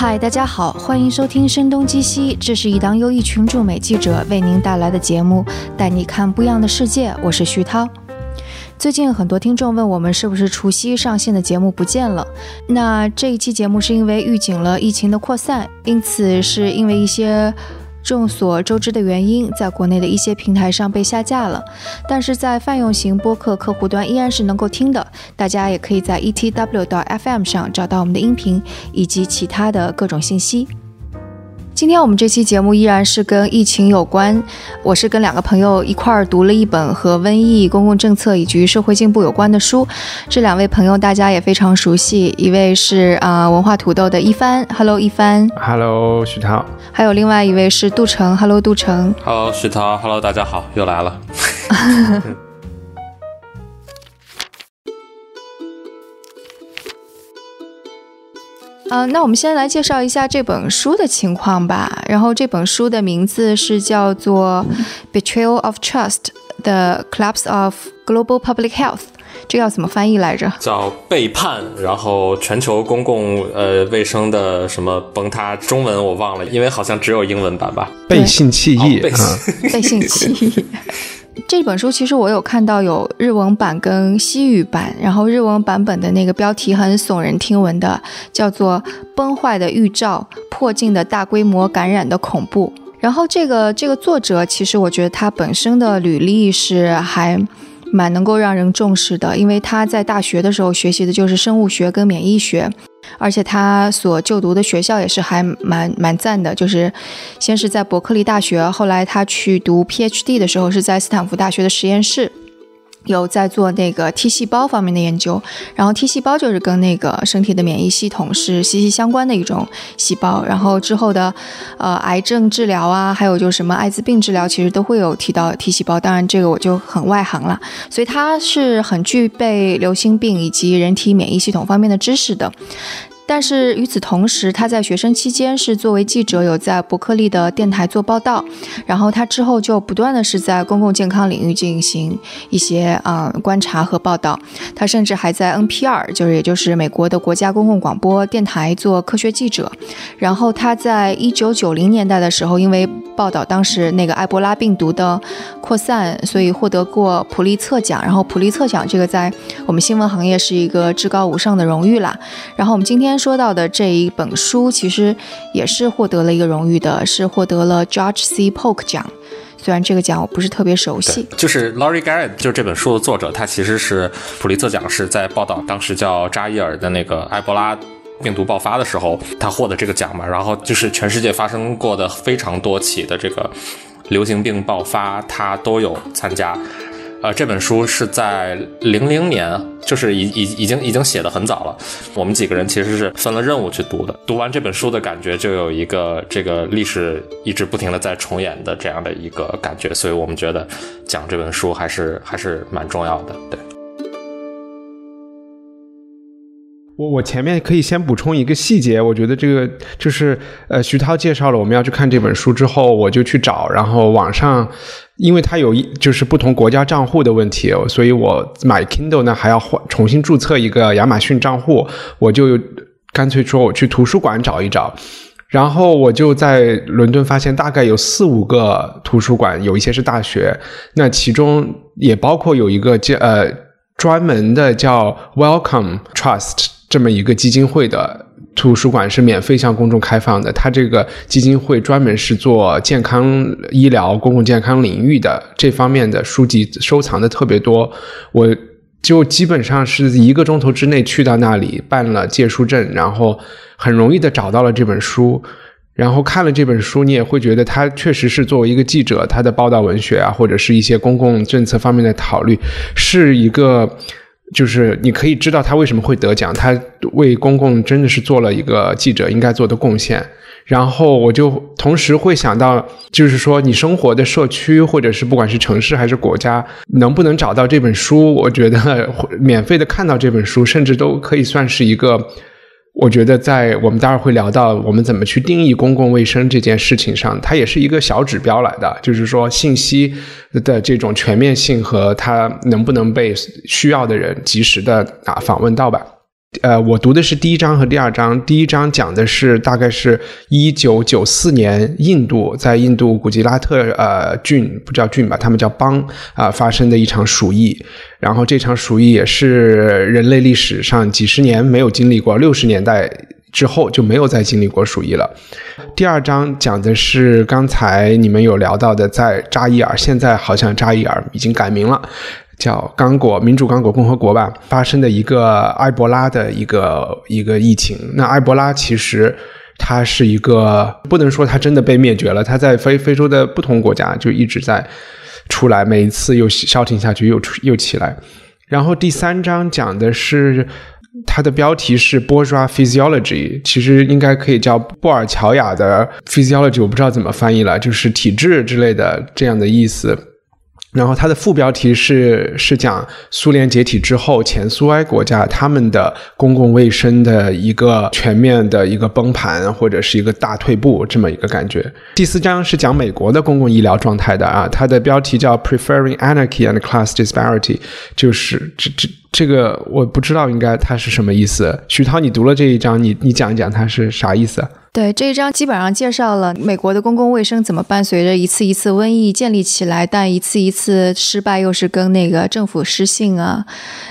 嗨，大家好，欢迎收听《声东击西》，这是一档由一群驻美记者为您带来的节目，带你看不一样的世界。我是徐涛。最近很多听众问我们，是不是除夕上线的节目不见了？那这一期节目是因为预警了疫情的扩散，因此是因为一些。众所周知的原因，在国内的一些平台上被下架了，但是在泛用型播客客户端依然是能够听的。大家也可以在 etw 到 FM 上找到我们的音频以及其他的各种信息。今天我们这期节目依然是跟疫情有关。我是跟两个朋友一块儿读了一本和瘟疫、公共政策以及社会进步有关的书。这两位朋友大家也非常熟悉，一位是啊文化土豆的一帆，Hello 一帆，Hello 徐涛，还有另外一位是杜成，Hello 杜成，Hello 徐涛，Hello 大家好，又来了。嗯，那我们先来介绍一下这本书的情况吧。然后这本书的名字是叫做《Betrayal of Trust: The Collapse of Global Public Health》，这要怎么翻译来着？叫背叛，然后全球公共呃卫生的什么崩塌？中文我忘了，因为好像只有英文版吧。背信弃义，背信弃义。这本书其实我有看到有日文版跟西语版，然后日文版本的那个标题很耸人听闻的，叫做《崩坏的预兆：破镜的大规模感染的恐怖》。然后这个这个作者其实我觉得他本身的履历是还蛮能够让人重视的，因为他在大学的时候学习的就是生物学跟免疫学。而且他所就读的学校也是还蛮蛮赞的，就是先是在伯克利大学，后来他去读 PhD 的时候是在斯坦福大学的实验室。有在做那个 T 细胞方面的研究，然后 T 细胞就是跟那个身体的免疫系统是息息相关的一种细胞，然后之后的，呃，癌症治疗啊，还有就是什么艾滋病治疗，其实都会有提到 T 细胞。当然这个我就很外行了，所以它是很具备流行病以及人体免疫系统方面的知识的。但是与此同时，他在学生期间是作为记者有在伯克利的电台做报道，然后他之后就不断的是在公共健康领域进行一些啊观察和报道。他甚至还在 NPR，就是也就是美国的国家公共广播电台做科学记者。然后他在一九九零年代的时候，因为报道当时那个埃博拉病毒的扩散，所以获得过普利策奖。然后普利策奖这个在我们新闻行业是一个至高无上的荣誉啦。然后我们今天。说到的这一本书，其实也是获得了一个荣誉的，是获得了 George C. Polk 奖。虽然这个奖我不是特别熟悉，就是 Laurie Garrett，就是这本书的作者，他其实是普利策奖是在报道当时叫扎伊尔的那个埃博拉病毒爆发的时候，他获得这个奖嘛。然后就是全世界发生过的非常多起的这个流行病爆发，他都有参加。啊，这本书是在零零年，就是已已已经已经写的很早了。我们几个人其实是分了任务去读的。读完这本书的感觉，就有一个这个历史一直不停的在重演的这样的一个感觉，所以我们觉得讲这本书还是还是蛮重要的，对。我我前面可以先补充一个细节，我觉得这个就是呃，徐涛介绍了我们要去看这本书之后，我就去找，然后网上，因为它有一就是不同国家账户的问题，所以我买 Kindle 呢还要换重新注册一个亚马逊账户，我就干脆说我去图书馆找一找，然后我就在伦敦发现大概有四五个图书馆，有一些是大学，那其中也包括有一个叫呃专门的叫 Welcome Trust。这么一个基金会的图书馆是免费向公众开放的。它这个基金会专门是做健康医疗、公共健康领域的这方面的书籍收藏的特别多。我就基本上是一个钟头之内去到那里办了借书证，然后很容易的找到了这本书。然后看了这本书，你也会觉得他确实是作为一个记者，他的报道文学啊，或者是一些公共政策方面的考虑，是一个。就是你可以知道他为什么会得奖，他为公共真的是做了一个记者应该做的贡献。然后我就同时会想到，就是说你生活的社区，或者是不管是城市还是国家，能不能找到这本书？我觉得 免费的看到这本书，甚至都可以算是一个。我觉得在我们待会儿会聊到我们怎么去定义公共卫生这件事情上，它也是一个小指标来的，就是说信息的这种全面性和它能不能被需要的人及时的啊访问到吧。呃，我读的是第一章和第二章。第一章讲的是大概是一九九四年印度在印度古吉拉特呃郡不叫郡吧，他们叫邦啊发生的一场鼠疫。然后这场鼠疫也是人类历史上几十年没有经历过，六十年代之后就没有再经历过鼠疫了。第二章讲的是刚才你们有聊到的，在扎伊尔，现在好像扎伊尔已经改名了。叫刚果民主刚果共和国吧，发生的一个埃博拉的一个一个疫情。那埃博拉其实它是一个不能说它真的被灭绝了，它在非非洲的不同国家就一直在出来，每一次又消停下去，又出又起来。然后第三章讲的是它的标题是 borrow Physiology，其实应该可以叫布尔乔亚的 Physiology，我不知道怎么翻译了，就是体质之类的这样的意思。然后它的副标题是是讲苏联解体之后前苏埃国家他们的公共卫生的一个全面的一个崩盘或者是一个大退步这么一个感觉。第四章是讲美国的公共医疗状态的啊，它的标题叫 Preferring Anarchy and Class Disparity，就是这这这个我不知道应该它是什么意思。徐涛，你读了这一章，你你讲一讲它是啥意思？对这一章基本上介绍了美国的公共卫生怎么伴随着一次一次瘟疫建立起来，但一次一次失败又是跟那个政府失信啊，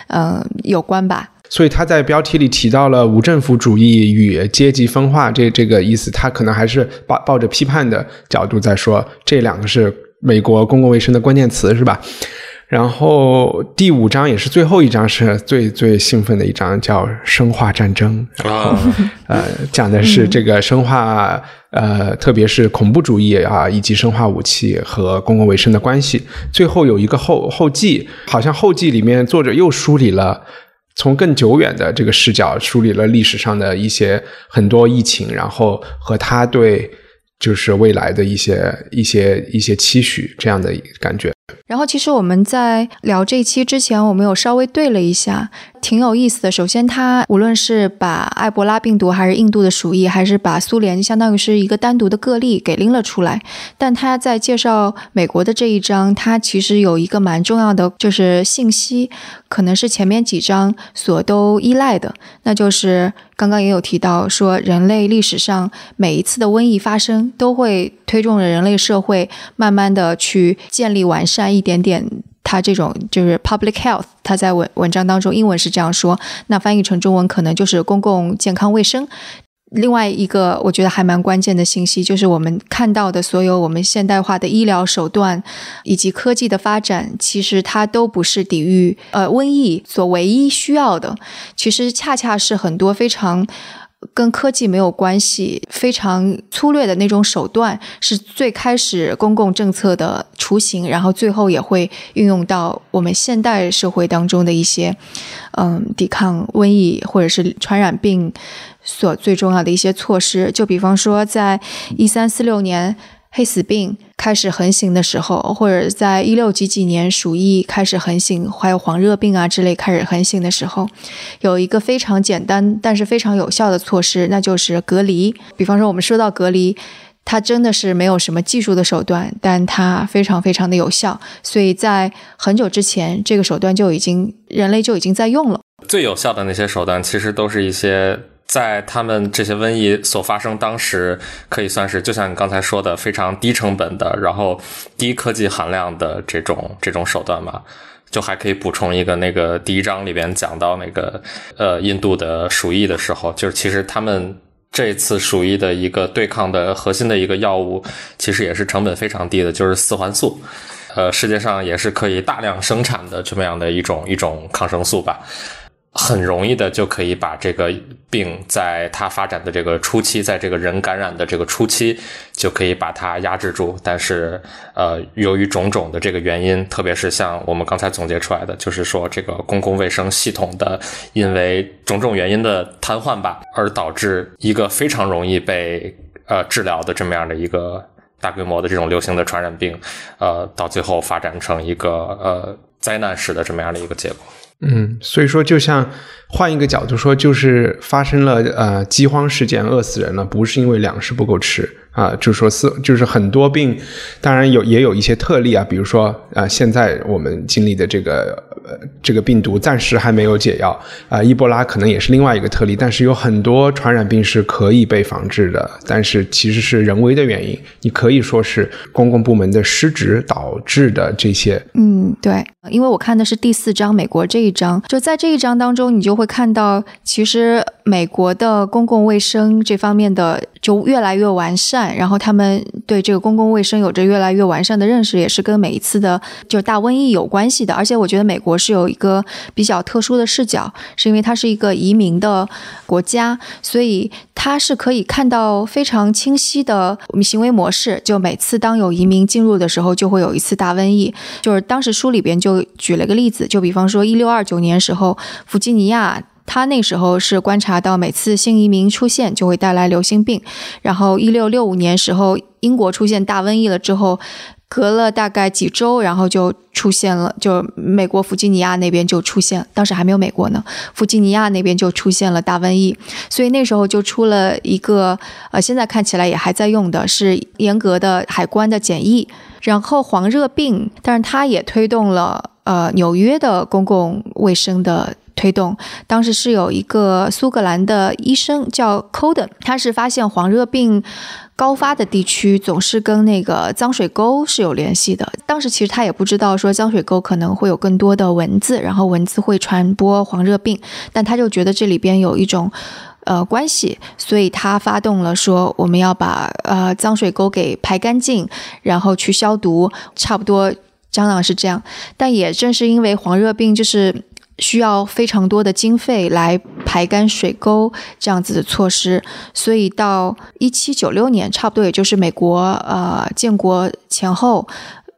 嗯有关吧。所以他在标题里提到了无政府主义与阶级分化这这个意思，他可能还是抱抱着批判的角度在说，这两个是美国公共卫生的关键词，是吧？然后第五章也是最后一章，是最最兴奋的一章，叫生化战争。啊，呃，讲的是这个生化，呃，特别是恐怖主义啊，以及生化武器和公共卫生的关系。最后有一个后后记，好像后记里面作者又梳理了从更久远的这个视角，梳理了历史上的一些很多疫情，然后和他对就是未来的一些一些一些期许这样的感觉。然后，其实我们在聊这一期之前，我们有稍微对了一下，挺有意思的。首先，它无论是把埃博拉病毒，还是印度的鼠疫，还是把苏联相当于是一个单独的个例给拎了出来。但他在介绍美国的这一章，它其实有一个蛮重要的，就是信息，可能是前面几章所都依赖的，那就是刚刚也有提到说，人类历史上每一次的瘟疫发生，都会推动着人类社会慢慢的去建立完善。一点点，它这种就是 public health，它在文文章当中英文是这样说，那翻译成中文可能就是公共健康卫生。另外一个我觉得还蛮关键的信息，就是我们看到的所有我们现代化的医疗手段以及科技的发展，其实它都不是抵御呃瘟疫所唯一需要的，其实恰恰是很多非常。跟科技没有关系，非常粗略的那种手段，是最开始公共政策的雏形，然后最后也会运用到我们现代社会当中的一些，嗯，抵抗瘟疫或者是传染病所最重要的一些措施。就比方说，在一三四六年。黑死病开始横行的时候，或者在一六几几年鼠疫开始横行，还有黄热病啊之类开始横行的时候，有一个非常简单但是非常有效的措施，那就是隔离。比方说，我们说到隔离，它真的是没有什么技术的手段，但它非常非常的有效。所以在很久之前，这个手段就已经人类就已经在用了。最有效的那些手段，其实都是一些。在他们这些瘟疫所发生当时，可以算是就像你刚才说的非常低成本的，然后低科技含量的这种这种手段嘛。就还可以补充一个，那个第一章里边讲到那个呃印度的鼠疫的时候，就是其实他们这次鼠疫的一个对抗的核心的一个药物，其实也是成本非常低的，就是四环素。呃，世界上也是可以大量生产的这么样的一种一种抗生素吧。很容易的就可以把这个病在它发展的这个初期，在这个人感染的这个初期，就可以把它压制住。但是，呃，由于种种的这个原因，特别是像我们刚才总结出来的，就是说这个公共卫生系统的因为种种原因的瘫痪吧，而导致一个非常容易被呃治疗的这么样的一个大规模的这种流行的传染病，呃，到最后发展成一个呃灾难式的这么样的一个结果。嗯，所以说，就像换一个角度说，就是发生了呃饥荒事件，饿死人了，不是因为粮食不够吃。啊，就是说是就是很多病，当然有也有一些特例啊，比如说啊，现在我们经历的这个呃这个病毒暂时还没有解药啊，伊波拉可能也是另外一个特例，但是有很多传染病是可以被防治的，但是其实是人为的原因，你可以说是公共部门的失职导致的这些。嗯，对，因为我看的是第四章美国这一章，就在这一章当中，你就会看到其实美国的公共卫生这方面的就越来越完善。然后他们对这个公共卫生有着越来越完善的认识，也是跟每一次的就大瘟疫有关系的。而且我觉得美国是有一个比较特殊的视角，是因为它是一个移民的国家，所以它是可以看到非常清晰的行为模式。就每次当有移民进入的时候，就会有一次大瘟疫。就是当时书里边就举了个例子，就比方说一六二九年时候，弗吉尼亚。他那时候是观察到每次新移民出现就会带来流行病，然后一六六五年时候英国出现大瘟疫了之后，隔了大概几周，然后就出现了，就美国弗吉尼亚那边就出现，当时还没有美国呢，弗吉尼亚那边就出现了大瘟疫，所以那时候就出了一个呃，现在看起来也还在用的是严格的海关的检疫，然后黄热病，但是它也推动了呃纽约的公共卫生的。推动当时是有一个苏格兰的医生叫 Coden，他是发现黄热病高发的地区总是跟那个脏水沟是有联系的。当时其实他也不知道说脏水沟可能会有更多的蚊子，然后蚊子会传播黄热病，但他就觉得这里边有一种呃关系，所以他发动了说我们要把呃脏水沟给排干净，然后去消毒，差不多蟑螂是这样。但也正是因为黄热病就是。需要非常多的经费来排干水沟这样子的措施，所以到一七九六年，差不多也就是美国呃建国前后，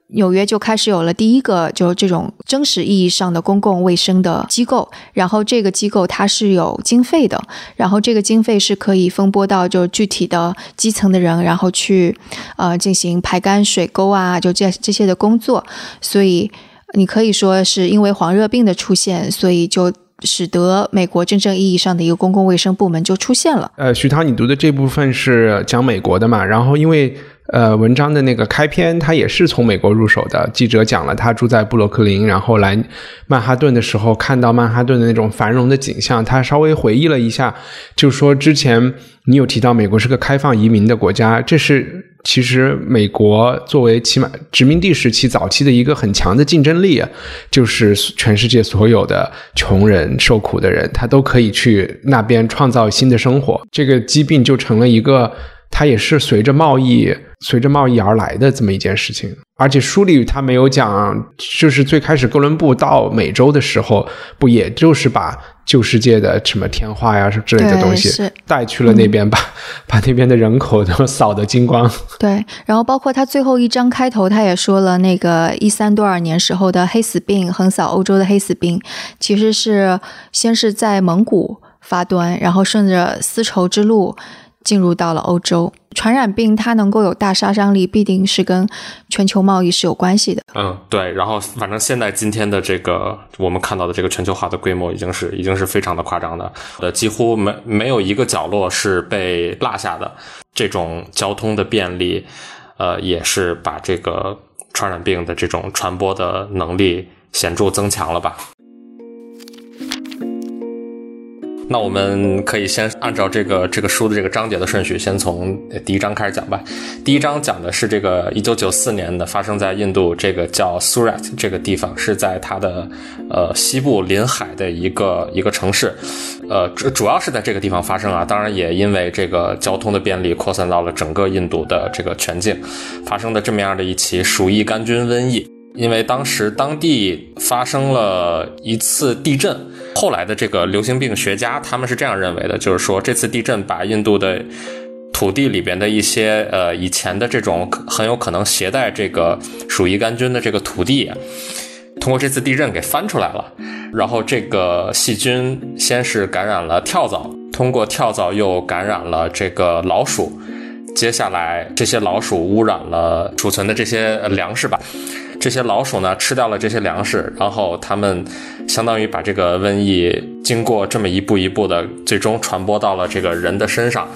纽约就开始有了第一个就这种真实意义上的公共卫生的机构。然后这个机构它是有经费的，然后这个经费是可以分拨到就具体的基层的人，然后去呃进行排干水沟啊，就这这些的工作，所以。你可以说是因为黄热病的出现，所以就使得美国真正意义上的一个公共卫生部门就出现了。呃，徐涛，你读的这部分是讲美国的嘛？然后因为。呃，文章的那个开篇，他也是从美国入手的。记者讲了，他住在布鲁克林，然后来曼哈顿的时候，看到曼哈顿的那种繁荣的景象。他稍微回忆了一下，就说之前你有提到美国是个开放移民的国家，这是其实美国作为起码殖民地时期早期的一个很强的竞争力啊，就是全世界所有的穷人、受苦的人，他都可以去那边创造新的生活。这个疾病就成了一个。它也是随着贸易、随着贸易而来的这么一件事情，而且书里他没有讲，就是最开始哥伦布到美洲的时候，不也就是把旧世界的什么天花呀之类的东西带去了那边，把 把那边的人口都扫得精光。对，然后包括他最后一章开头，他也说了，那个一三多少年时候的黑死病横扫欧洲的黑死病，其实是先是在蒙古发端，然后顺着丝绸之路。进入到了欧洲，传染病它能够有大杀伤力，必定是跟全球贸易是有关系的。嗯，对。然后，反正现在今天的这个我们看到的这个全球化的规模，已经是已经是非常的夸张的，呃，几乎没没有一个角落是被落下的。这种交通的便利，呃，也是把这个传染病的这种传播的能力显著增强了吧。那我们可以先按照这个这个书的这个章节的顺序，先从第一章开始讲吧。第一章讲的是这个一九九四年的发生在印度这个叫 Surat 这个地方，是在它的呃西部临海的一个一个城市，呃主主要是在这个地方发生啊。当然也因为这个交通的便利，扩散到了整个印度的这个全境，发生的这么样的一起鼠疫杆菌瘟疫。因为当时当地发生了一次地震，后来的这个流行病学家他们是这样认为的，就是说这次地震把印度的土地里边的一些呃以前的这种很有可能携带这个鼠疫杆菌的这个土地，通过这次地震给翻出来了，然后这个细菌先是感染了跳蚤，通过跳蚤又感染了这个老鼠，接下来这些老鼠污染了储存的这些粮食吧。这些老鼠呢吃掉了这些粮食，然后他们相当于把这个瘟疫经过这么一步一步的，最终传播到了这个人的身上，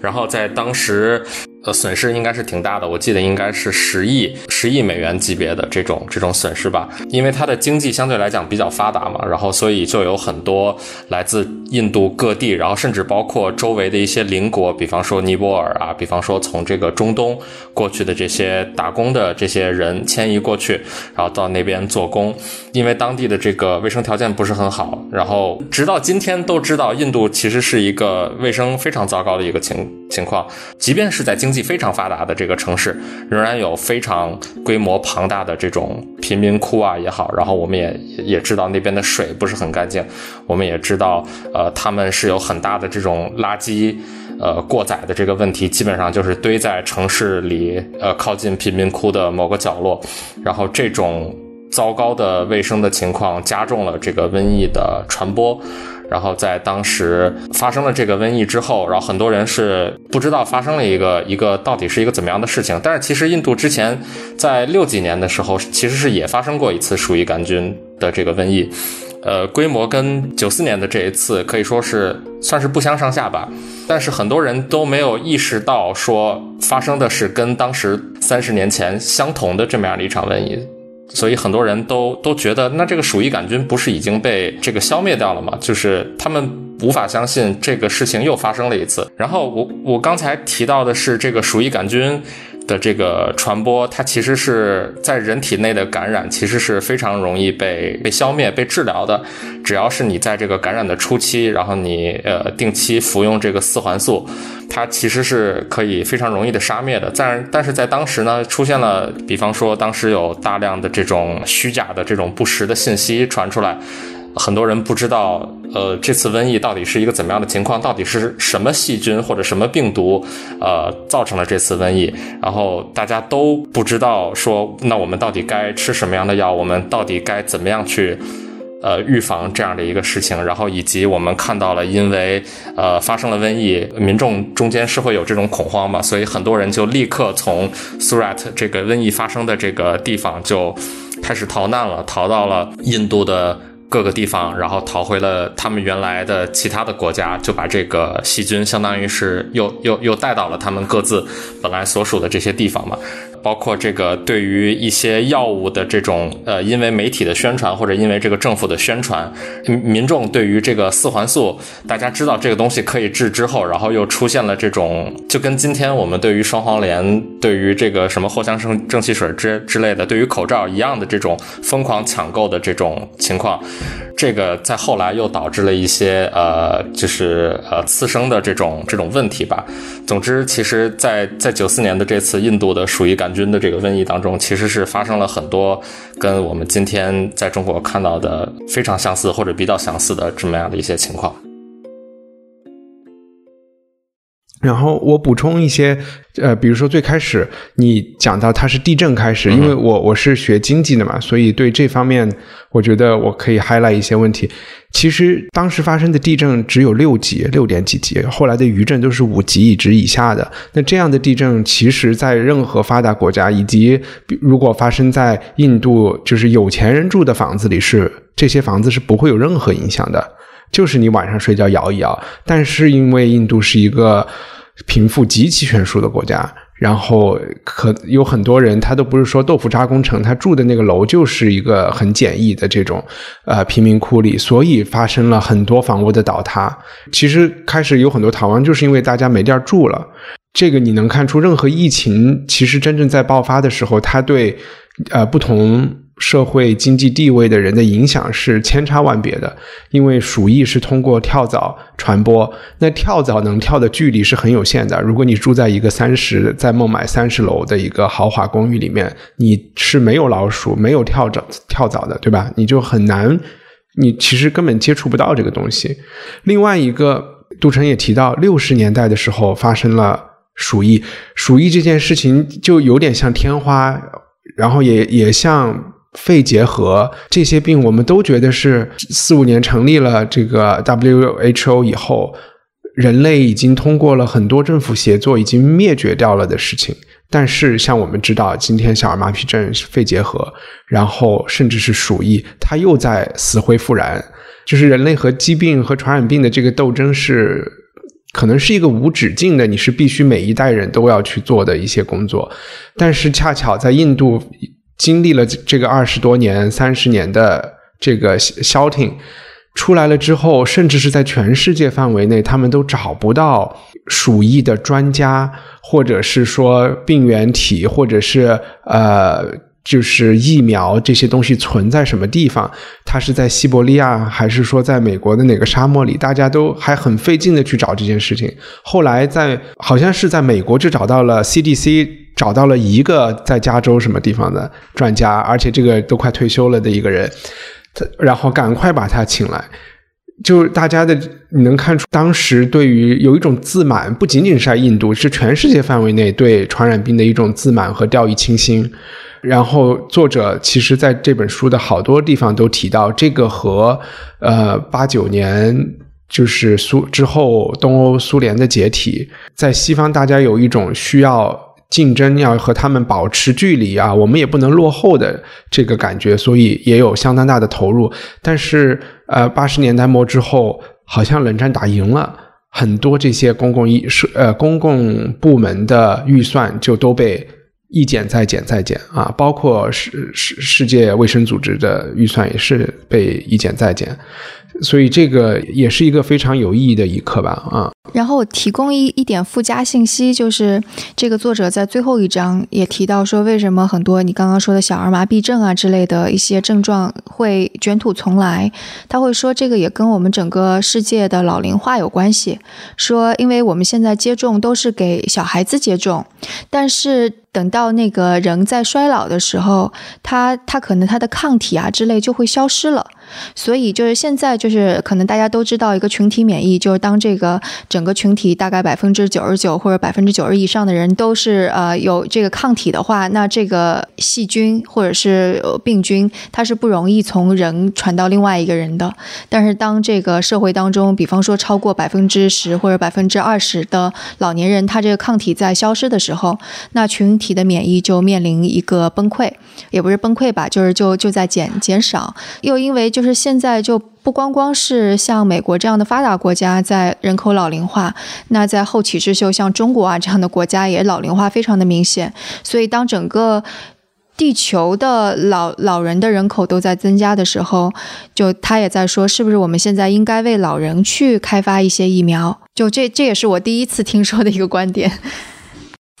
然后在当时。呃，损失应该是挺大的，我记得应该是十亿、十亿美元级别的这种这种损失吧。因为它的经济相对来讲比较发达嘛，然后所以就有很多来自印度各地，然后甚至包括周围的一些邻国，比方说尼泊尔啊，比方说从这个中东过去的这些打工的这些人迁移过去，然后到那边做工。因为当地的这个卫生条件不是很好，然后直到今天都知道，印度其实是一个卫生非常糟糕的一个情情况，即便是在经济非常发达的这个城市，仍然有非常规模庞大的这种贫民窟啊也好，然后我们也也知道那边的水不是很干净，我们也知道，呃，他们是有很大的这种垃圾，呃，过载的这个问题，基本上就是堆在城市里，呃，靠近贫民窟的某个角落，然后这种糟糕的卫生的情况加重了这个瘟疫的传播。然后在当时发生了这个瘟疫之后，然后很多人是不知道发生了一个一个到底是一个怎么样的事情。但是其实印度之前在六几年的时候，其实是也发生过一次鼠疫杆菌的这个瘟疫，呃，规模跟九四年的这一次可以说是算是不相上下吧。但是很多人都没有意识到说发生的是跟当时三十年前相同的这么样的一场瘟疫。所以很多人都都觉得，那这个鼠疫杆菌不是已经被这个消灭掉了吗？就是他们无法相信这个事情又发生了一次。然后我我刚才提到的是这个鼠疫杆菌。的这个传播，它其实是在人体内的感染，其实是非常容易被被消灭、被治疗的。只要是你在这个感染的初期，然后你呃定期服用这个四环素，它其实是可以非常容易的杀灭的。但但是在当时呢，出现了，比方说当时有大量的这种虚假的这种不实的信息传出来。很多人不知道，呃，这次瘟疫到底是一个怎么样的情况？到底是什么细菌或者什么病毒，呃，造成了这次瘟疫？然后大家都不知道说，那我们到底该吃什么样的药？我们到底该怎么样去，呃，预防这样的一个事情？然后以及我们看到了，因为呃发生了瘟疫，民众中间是会有这种恐慌嘛？所以很多人就立刻从 Surat 这个瘟疫发生的这个地方就开始逃难了，逃到了印度的。各个地方，然后逃回了他们原来的其他的国家，就把这个细菌相当于是又又又带到了他们各自本来所属的这些地方嘛。包括这个对于一些药物的这种呃，因为媒体的宣传或者因为这个政府的宣传，民众对于这个四环素，大家知道这个东西可以治之后，然后又出现了这种，就跟今天我们对于双黄连、对于这个什么藿香正正气水之之类的，对于口罩一样的这种疯狂抢购的这种情况，这个在后来又导致了一些呃，就是呃次生的这种这种问题吧。总之，其实，在在九四年的这次印度的鼠疫感。军的这个瘟疫当中，其实是发生了很多跟我们今天在中国看到的非常相似或者比较相似的这么样的一些情况。然后我补充一些，呃，比如说最开始你讲到它是地震开始，因为我我是学经济的嘛，所以对这方面我觉得我可以 highlight 一些问题。其实当时发生的地震只有六级，六点几级，后来的余震都是五级以及以下的。那这样的地震，其实在任何发达国家，以及如果发生在印度，就是有钱人住的房子里，是这些房子是不会有任何影响的，就是你晚上睡觉摇一摇。但是因为印度是一个贫富极其悬殊的国家，然后可有很多人，他都不是说豆腐渣工程，他住的那个楼就是一个很简易的这种呃贫民窟里，所以发生了很多房屋的倒塌。其实开始有很多逃亡，就是因为大家没地儿住了。这个你能看出，任何疫情其实真正在爆发的时候，它对呃不同。社会经济地位的人的影响是千差万别的，因为鼠疫是通过跳蚤传播，那跳蚤能跳的距离是很有限的。如果你住在一个三十在孟买三十楼的一个豪华公寓里面，你是没有老鼠、没有跳蚤跳蚤的，对吧？你就很难，你其实根本接触不到这个东西。另外一个，杜成也提到，六十年代的时候发生了鼠疫，鼠疫这件事情就有点像天花，然后也也像。肺结核这些病，我们都觉得是四五年成立了这个 WHO 以后，人类已经通过了很多政府协作，已经灭绝掉了的事情。但是像我们知道，今天小儿麻痹症、肺结核，然后甚至是鼠疫，它又在死灰复燃。就是人类和疾病和传染病的这个斗争是，可能是一个无止境的，你是必须每一代人都要去做的一些工作。但是恰巧在印度经历了这个二十多年、三十年的这个消停出来了之后，甚至是在全世界范围内，他们都找不到鼠疫的专家，或者是说病原体，或者是呃。就是疫苗这些东西存在什么地方？它是在西伯利亚，还是说在美国的哪个沙漠里？大家都还很费劲的去找这件事情。后来在好像是在美国就找到了 CDC，找到了一个在加州什么地方的专家，而且这个都快退休了的一个人，他然后赶快把他请来。就是大家的你能看出，当时对于有一种自满，不仅仅是在印度，是全世界范围内对传染病的一种自满和掉以轻心。然后，作者其实在这本书的好多地方都提到，这个和呃八九年就是苏之后东欧苏联的解体，在西方大家有一种需要竞争，要和他们保持距离啊，我们也不能落后的这个感觉，所以也有相当大的投入。但是呃八十年代末之后，好像冷战打赢了，很多这些公共医是呃公共部门的预算就都被。一减再减再减啊，包括世世世界卫生组织的预算也是被一减再减，所以这个也是一个非常有意义的一课吧啊。然后我提供一一点附加信息，就是这个作者在最后一章也提到说，为什么很多你刚刚说的小儿麻痹症啊之类的一些症状会卷土重来？他会说这个也跟我们整个世界的老龄化有关系，说因为我们现在接种都是给小孩子接种，但是。等到那个人在衰老的时候，他他可能他的抗体啊之类就会消失了。所以就是现在就是可能大家都知道一个群体免疫，就是当这个整个群体大概百分之九十九或者百分之九十以上的人都是呃有这个抗体的话，那这个细菌或者是病菌它是不容易从人传到另外一个人的。但是当这个社会当中，比方说超过百分之十或者百分之二十的老年人，他这个抗体在消失的时候，那群体的免疫就面临一个崩溃，也不是崩溃吧，就是就就在减减少，又因为。就是现在就不光光是像美国这样的发达国家在人口老龄化，那在后起之秀像中国啊这样的国家也老龄化非常的明显。所以当整个地球的老老人的人口都在增加的时候，就他也在说，是不是我们现在应该为老人去开发一些疫苗？就这这也是我第一次听说的一个观点。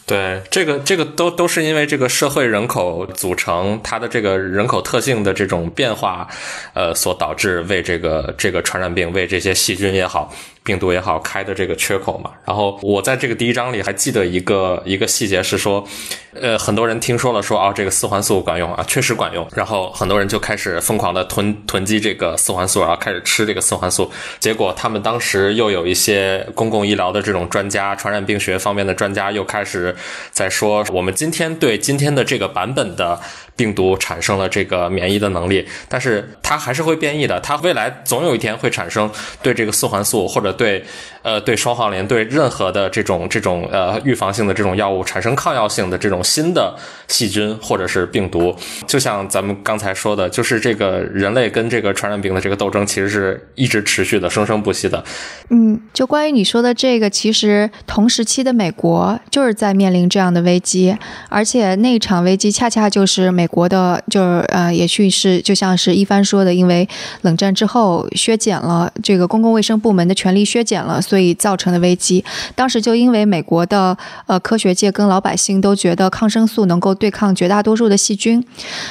对，这个这个都都是因为这个社会人口组成，它的这个人口特性的这种变化，呃，所导致为这个这个传染病，为这些细菌也好。病毒也好，开的这个缺口嘛。然后我在这个第一章里还记得一个一个细节是说，呃，很多人听说了说啊，这个四环素管用啊，确实管用。然后很多人就开始疯狂的囤囤积这个四环素，然后开始吃这个四环素。结果他们当时又有一些公共医疗的这种专家，传染病学方面的专家又开始在说，我们今天对今天的这个版本的。病毒产生了这个免疫的能力，但是它还是会变异的。它未来总有一天会产生对这个四环素或者对呃对双黄连对任何的这种这种呃预防性的这种药物产生抗药性的这种新的细菌或者是病毒。就像咱们刚才说的，就是这个人类跟这个传染病的这个斗争其实是一直持续的、生生不息的。嗯，就关于你说的这个，其实同时期的美国就是在面临这样的危机，而且那场危机恰恰就是美。国的，就是呃，也许是就像是一帆说的，因为冷战之后削减了这个公共卫生部门的权力，削减了，所以造成的危机。当时就因为美国的呃科学界跟老百姓都觉得抗生素能够对抗绝大多数的细菌，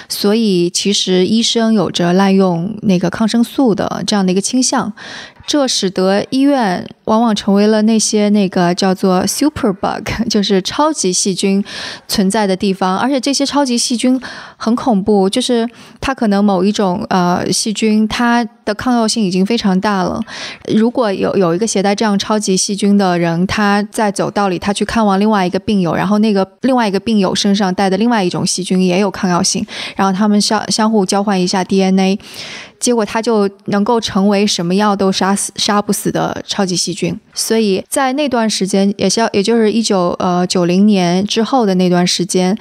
所以其实医生有着滥用那个抗生素的这样的一个倾向。这使得医院往往成为了那些那个叫做 super bug，就是超级细菌存在的地方。而且这些超级细菌很恐怖，就是它可能某一种呃细菌，它的抗药性已经非常大了。如果有有一个携带这样超级细菌的人，他在走道里，他去看望另外一个病友，然后那个另外一个病友身上带的另外一种细菌也有抗药性，然后他们相相互交换一下 DNA。结果他就能够成为什么药都杀死、杀不死的超级细菌。所以在那段时间，也是也就是一九呃九零年之后的那段时间。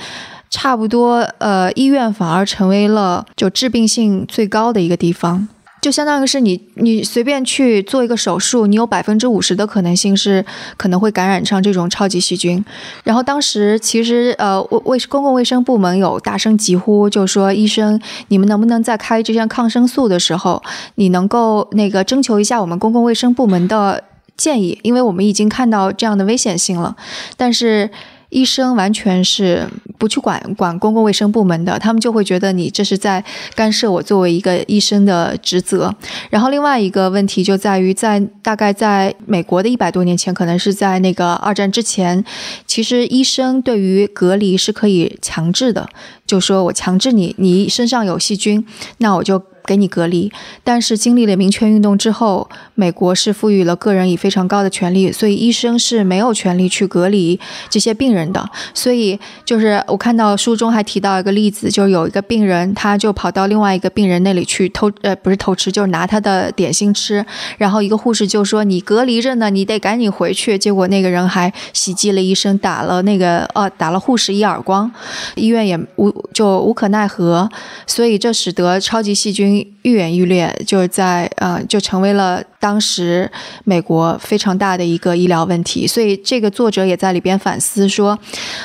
差不多，呃，医院反而成为了就致病性最高的一个地方，就相当于是你你随便去做一个手术，你有百分之五十的可能性是可能会感染上这种超级细菌。然后当时其实呃卫卫公共卫生部门有大声疾呼，就说医生，你们能不能在开这些抗生素的时候，你能够那个征求一下我们公共卫生部门的建议，因为我们已经看到这样的危险性了，但是。医生完全是不去管管公共卫生部门的，他们就会觉得你这是在干涉我作为一个医生的职责。然后另外一个问题就在于，在大概在美国的一百多年前，可能是在那个二战之前，其实医生对于隔离是可以强制的，就说我强制你，你身上有细菌，那我就。给你隔离，但是经历了民权运动之后，美国是赋予了个人以非常高的权利，所以医生是没有权利去隔离这些病人的。所以就是我看到书中还提到一个例子，就是有一个病人，他就跑到另外一个病人那里去偷，呃，不是偷吃，就是拿他的点心吃。然后一个护士就说：“你隔离着呢，你得赶紧回去。”结果那个人还袭击了医生，打了那个呃，打了护士一耳光，医院也无就无可奈何。所以这使得超级细菌。愈演愈烈，就是在呃，就成为了当时美国非常大的一个医疗问题。所以这个作者也在里边反思说，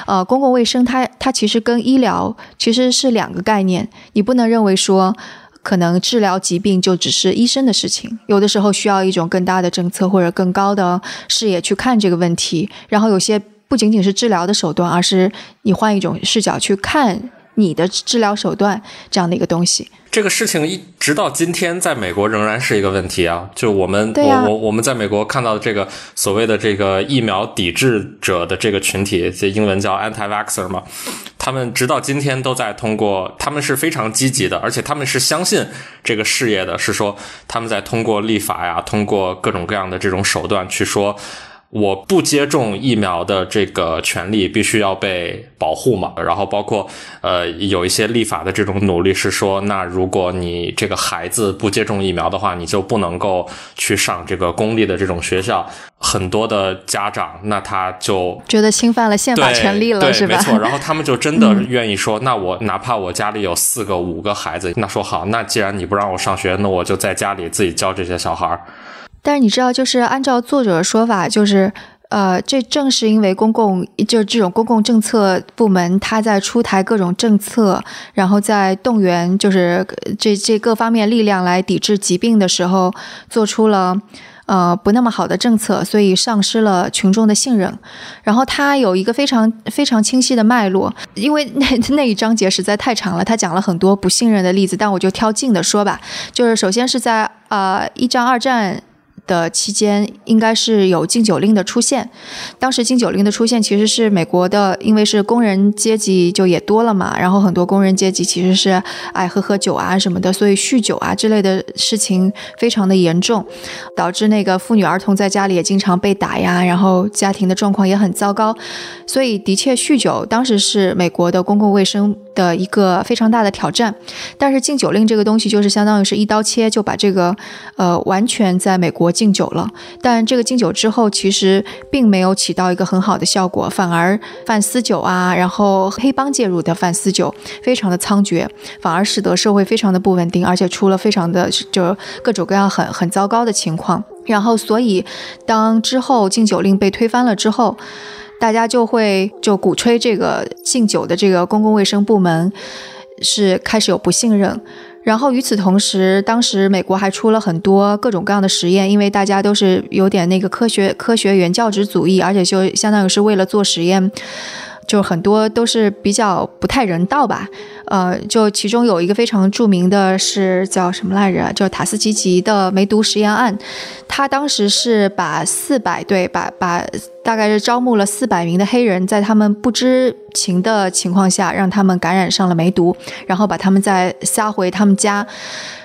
呃，公共卫生它它其实跟医疗其实是两个概念。你不能认为说，可能治疗疾病就只是医生的事情，有的时候需要一种更大的政策或者更高的视野去看这个问题。然后有些不仅仅是治疗的手段，而是你换一种视角去看。你的治疗手段这样的一个东西，这个事情一直到今天，在美国仍然是一个问题啊！就我们，我我我们在美国看到的这个所谓的这个疫苗抵制者的这个群体，这英文叫 anti-vaxer 嘛，他们直到今天都在通过，他们是非常积极的，而且他们是相信这个事业的，是说他们在通过立法呀，通过各种各样的这种手段去说。我不接种疫苗的这个权利必须要被保护嘛？然后包括呃有一些立法的这种努力是说，那如果你这个孩子不接种疫苗的话，你就不能够去上这个公立的这种学校。很多的家长那他就觉得侵犯了宪法权利了，是吧？没错。然后他们就真的愿意说，那我哪怕我家里有四个、五个孩子，那说好，那既然你不让我上学，那我就在家里自己教这些小孩儿。但是你知道，就是按照作者的说法，就是呃，这正是因为公共就是这种公共政策部门，他在出台各种政策，然后在动员就是这这各方面力量来抵制疾病的时候，做出了呃不那么好的政策，所以丧失了群众的信任。然后他有一个非常非常清晰的脉络，因为那那一章节实在太长了，他讲了很多不信任的例子，但我就挑近的说吧。就是首先是在呃一战二战。的期间应该是有禁酒令的出现，当时禁酒令的出现其实是美国的，因为是工人阶级就也多了嘛，然后很多工人阶级其实是爱喝喝酒啊什么的，所以酗酒啊之类的事情非常的严重，导致那个妇女儿童在家里也经常被打呀，然后家庭的状况也很糟糕，所以的确酗酒当时是美国的公共卫生的一个非常大的挑战，但是禁酒令这个东西就是相当于是一刀切就把这个呃完全在美国。禁酒了，但这个禁酒之后，其实并没有起到一个很好的效果，反而贩私酒啊，然后黑帮介入的贩私酒非常的猖獗，反而使得社会非常的不稳定，而且出了非常的就各种各样很很糟糕的情况。然后，所以当之后禁酒令被推翻了之后，大家就会就鼓吹这个禁酒的这个公共卫生部门是开始有不信任。然后与此同时，当时美国还出了很多各种各样的实验，因为大家都是有点那个科学科学原教旨主义，而且就相当于是为了做实验。就很多都是比较不太人道吧，呃，就其中有一个非常著名的是叫什么来着？就是塔斯基奇的梅毒实验案，他当时是把四百对把把大概是招募了四百名的黑人，在他们不知情的情况下，让他们感染上了梅毒，然后把他们再撒回他们家，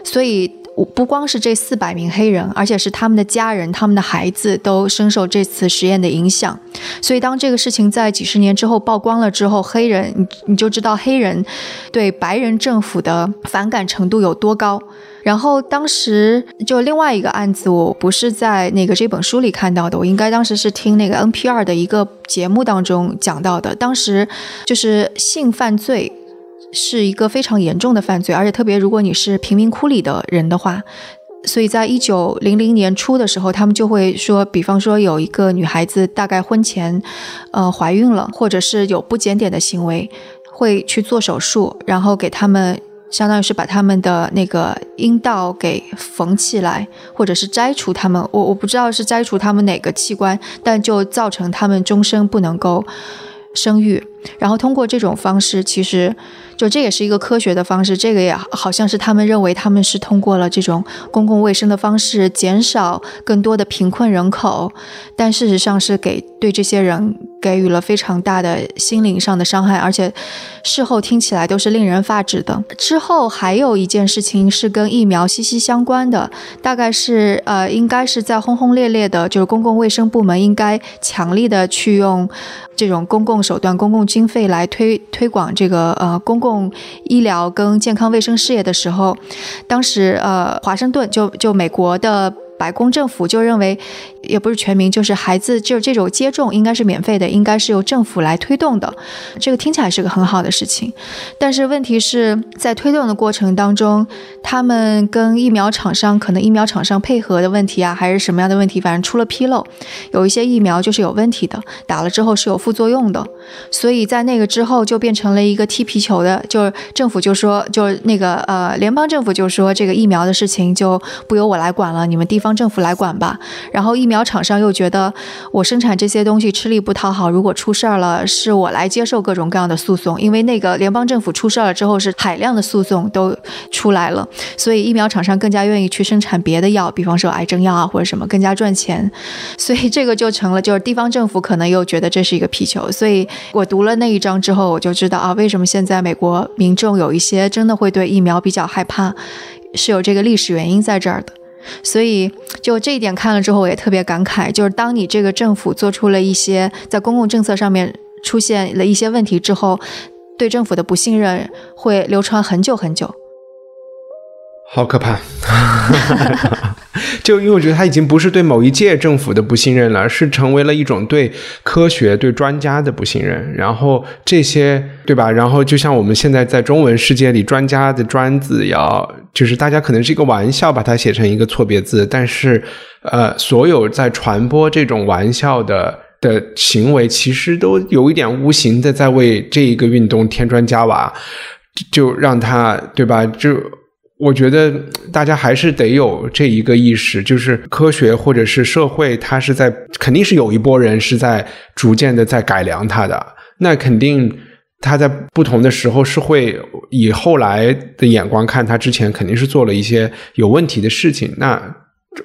所以。不光是这四百名黑人，而且是他们的家人、他们的孩子都深受这次实验的影响。所以，当这个事情在几十年之后曝光了之后，黑人你你就知道黑人对白人政府的反感程度有多高。然后当时就另外一个案子，我不是在那个这本书里看到的，我应该当时是听那个 NPR 的一个节目当中讲到的。当时就是性犯罪是一个非常严重的犯罪，而且特别如果你是贫民窟里的人的话。所以在一九零零年初的时候，他们就会说，比方说有一个女孩子大概婚前，呃怀孕了，或者是有不检点的行为，会去做手术，然后给他们相当于是把他们的那个阴道给缝起来，或者是摘除他们，我我不知道是摘除他们哪个器官，但就造成他们终身不能够生育。然后通过这种方式，其实。就这也是一个科学的方式，这个也好像是他们认为他们是通过了这种公共卫生的方式减少更多的贫困人口，但事实上是给对这些人给予了非常大的心灵上的伤害，而且事后听起来都是令人发指的。之后还有一件事情是跟疫苗息息相关的，大概是呃，应该是在轰轰烈烈的，就是公共卫生部门应该强力的去用这种公共手段、公共经费来推推广这个呃公共。医疗跟健康卫生事业的时候，当时呃，华盛顿就就美国的。白宫政府就认为，也不是全民，就是孩子，就这种接种应该是免费的，应该是由政府来推动的。这个听起来是个很好的事情，但是问题是在推动的过程当中，他们跟疫苗厂商可能疫苗厂商配合的问题啊，还是什么样的问题，反正出了纰漏，有一些疫苗就是有问题的，打了之后是有副作用的。所以在那个之后就变成了一个踢皮球的，就政府就说，就那个呃联邦政府就说这个疫苗的事情就不由我来管了，你们地方。政府来管吧，然后疫苗厂商又觉得我生产这些东西吃力不讨好，如果出事儿了，是我来接受各种各样的诉讼，因为那个联邦政府出事儿了之后是海量的诉讼都出来了，所以疫苗厂商更加愿意去生产别的药，比方说癌症药啊或者什么更加赚钱，所以这个就成了就是地方政府可能又觉得这是一个皮球，所以我读了那一章之后，我就知道啊，为什么现在美国民众有一些真的会对疫苗比较害怕，是有这个历史原因在这儿的。所以，就这一点看了之后，我也特别感慨。就是当你这个政府做出了一些在公共政策上面出现了一些问题之后，对政府的不信任会流传很久很久。好可怕！就因为我觉得他已经不是对某一届政府的不信任了，是成为了一种对科学、对专家的不信任。然后这些，对吧？然后就像我们现在在中文世界里，专家的“专”字要，就是大家可能是一个玩笑，把它写成一个错别字。但是，呃，所有在传播这种玩笑的的行为，其实都有一点无形的在为这一个运动添砖加瓦，就让他，对吧？就。我觉得大家还是得有这一个意识，就是科学或者是社会，它是在肯定是有一波人是在逐渐的在改良它的。那肯定他在不同的时候是会以后来的眼光看，他之前肯定是做了一些有问题的事情。那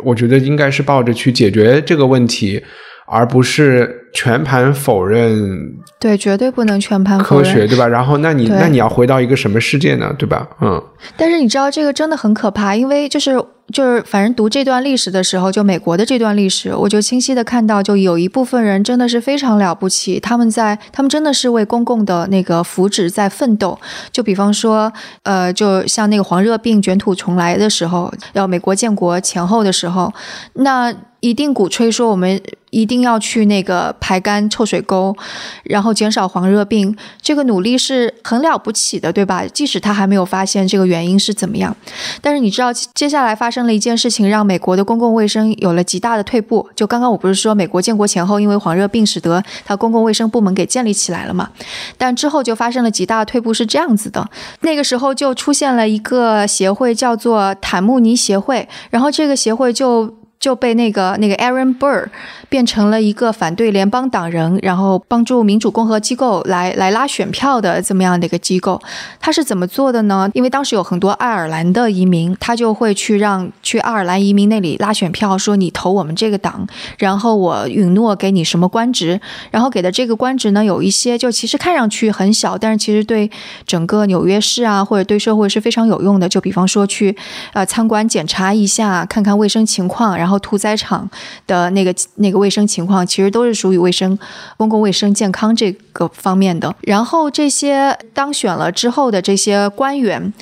我觉得应该是抱着去解决这个问题。而不是全盘否认，对，绝对不能全盘科学，对吧？然后，那你那你要回到一个什么世界呢？对吧？嗯。但是你知道这个真的很可怕，因为就是就是，反正读这段历史的时候，就美国的这段历史，我就清晰的看到，就有一部分人真的是非常了不起，他们在他们真的是为公共的那个福祉在奋斗。就比方说，呃，就像那个黄热病卷土重来的时候，要美国建国前后的时候，那。一定鼓吹说我们一定要去那个排干臭水沟，然后减少黄热病。这个努力是很了不起的，对吧？即使他还没有发现这个原因是怎么样，但是你知道接下来发生了一件事情，让美国的公共卫生有了极大的退步。就刚刚我不是说美国建国前后因为黄热病使得它公共卫生部门给建立起来了嘛？但之后就发生了极大的退步，是这样子的。那个时候就出现了一个协会，叫做坦慕尼协会，然后这个协会就。就被那个那个 Aaron Burr 变成了一个反对联邦党人，然后帮助民主共和机构来来拉选票的这么样的一个机构。他是怎么做的呢？因为当时有很多爱尔兰的移民，他就会去让去爱尔兰移民那里拉选票，说你投我们这个党，然后我允诺给你什么官职，然后给的这个官职呢，有一些就其实看上去很小，但是其实对整个纽约市啊或者对社会是非常有用的。就比方说去呃参观检查一下，看看卫生情况，然后。然后屠宰场的那个那个卫生情况，其实都是属于卫生、公共卫生、健康这个方面的。然后这些当选了之后的这些官员，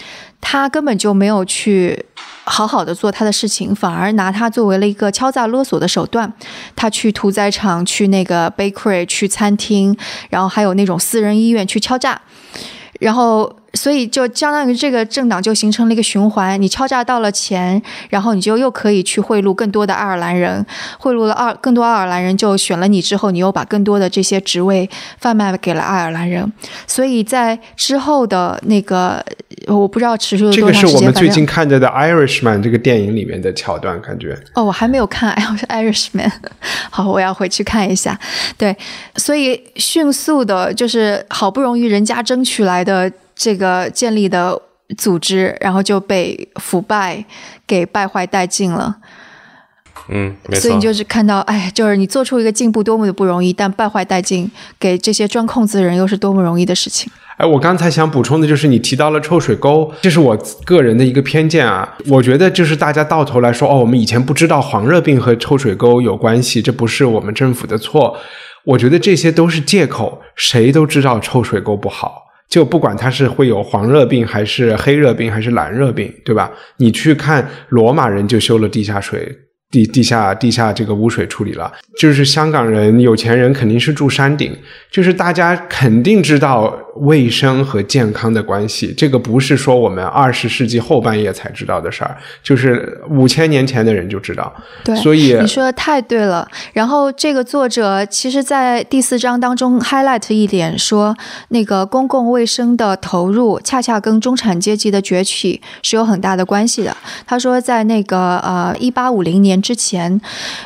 他根本就没有去好好的做他的事情，反而拿他作为了一个敲诈勒索的手段。他去屠宰场、去那个 bakery、去餐厅，然后还有那种私人医院去敲诈，然后。所以就相当于这个政党就形成了一个循环，你敲诈到了钱，然后你就又可以去贿赂更多的爱尔兰人，贿赂了二更多爱尔兰人就选了你之后，你又把更多的这些职位贩卖给了爱尔兰人。所以在之后的那个，我不知道持续了多长时间。这个是我们最近看着的《Irishman》这个电影里面的桥段，感觉。哦，我还没有看《Irishman》，好，我要回去看一下。对，所以迅速的，就是好不容易人家争取来的。这个建立的组织，然后就被腐败给败坏殆尽了。嗯，所以你就是看到，哎，就是你做出一个进步多么的不容易，但败坏殆尽给这些钻空子的人又是多么容易的事情。哎，我刚才想补充的就是你提到了臭水沟，这是我个人的一个偏见啊。我觉得就是大家到头来说，哦，我们以前不知道黄热病和臭水沟有关系，这不是我们政府的错。我觉得这些都是借口，谁都知道臭水沟不好。就不管他是会有黄热病，还是黑热病，还是蓝热病，对吧？你去看罗马人就修了地下水。地地下地下这个污水处理了，就是香港人有钱人肯定是住山顶，就是大家肯定知道卫生和健康的关系，这个不是说我们二十世纪后半叶才知道的事儿，就是五千年前的人就知道。对，所以你说的太对了。然后这个作者其实在第四章当中 highlight 一点说，那个公共卫生的投入恰恰跟中产阶级的崛起是有很大的关系的。他说在那个呃一八五零年。之前，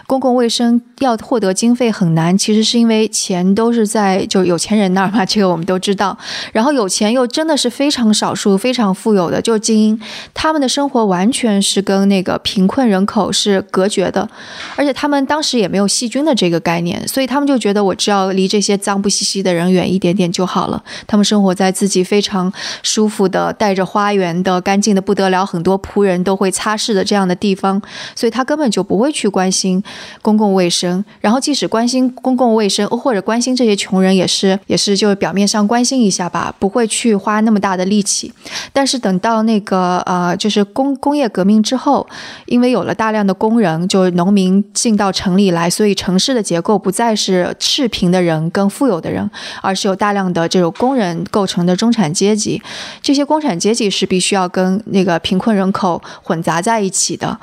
公共卫生要获得经费很难，其实是因为钱都是在就有钱人那儿嘛，这个我们都知道。然后有钱又真的是非常少数、非常富有的，就是精英，他们的生活完全是跟那个贫困人口是隔绝的，而且他们当时也没有细菌的这个概念，所以他们就觉得我只要离这些脏不兮兮的人远一点点就好了。他们生活在自己非常舒服的、带着花园的、干净的不得了、很多仆人都会擦拭的这样的地方，所以他根本就。就不会去关心公共卫生，然后即使关心公共卫生或者关心这些穷人，也是也是就表面上关心一下吧，不会去花那么大的力气。但是等到那个呃，就是工工业革命之后，因为有了大量的工人，就农民进到城里来，所以城市的结构不再是赤贫的人跟富有的人，而是有大量的这种工人构成的中产阶级。这些中产阶级是必须要跟那个贫困人口混杂在一起的，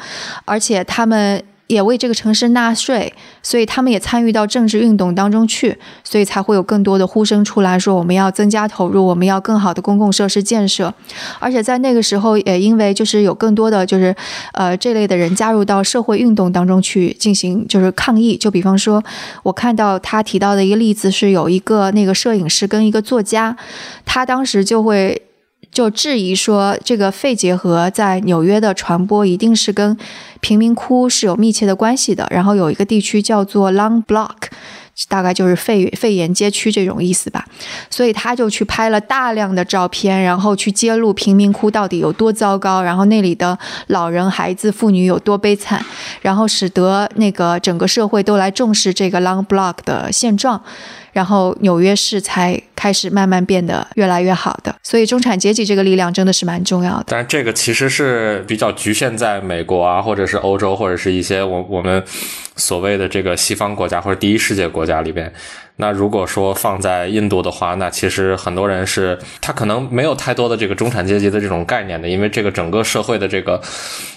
而且他们。也为这个城市纳税，所以他们也参与到政治运动当中去，所以才会有更多的呼声出来说我们要增加投入，我们要更好的公共设施建设。而且在那个时候，也因为就是有更多的就是呃这类的人加入到社会运动当中去进行就是抗议。就比方说，我看到他提到的一个例子是有一个那个摄影师跟一个作家，他当时就会。就质疑说，这个肺结核在纽约的传播一定是跟贫民窟是有密切的关系的。然后有一个地区叫做 Long Block，大概就是肺肺炎街区这种意思吧。所以他就去拍了大量的照片，然后去揭露贫民窟到底有多糟糕，然后那里的老人、孩子、妇女有多悲惨，然后使得那个整个社会都来重视这个 Long Block 的现状。然后纽约市才开始慢慢变得越来越好的，所以中产阶级这个力量真的是蛮重要的。但是这个其实是比较局限在美国啊，或者是欧洲，或者是一些我我们所谓的这个西方国家或者第一世界国家里边。那如果说放在印度的话，那其实很多人是他可能没有太多的这个中产阶级的这种概念的，因为这个整个社会的这个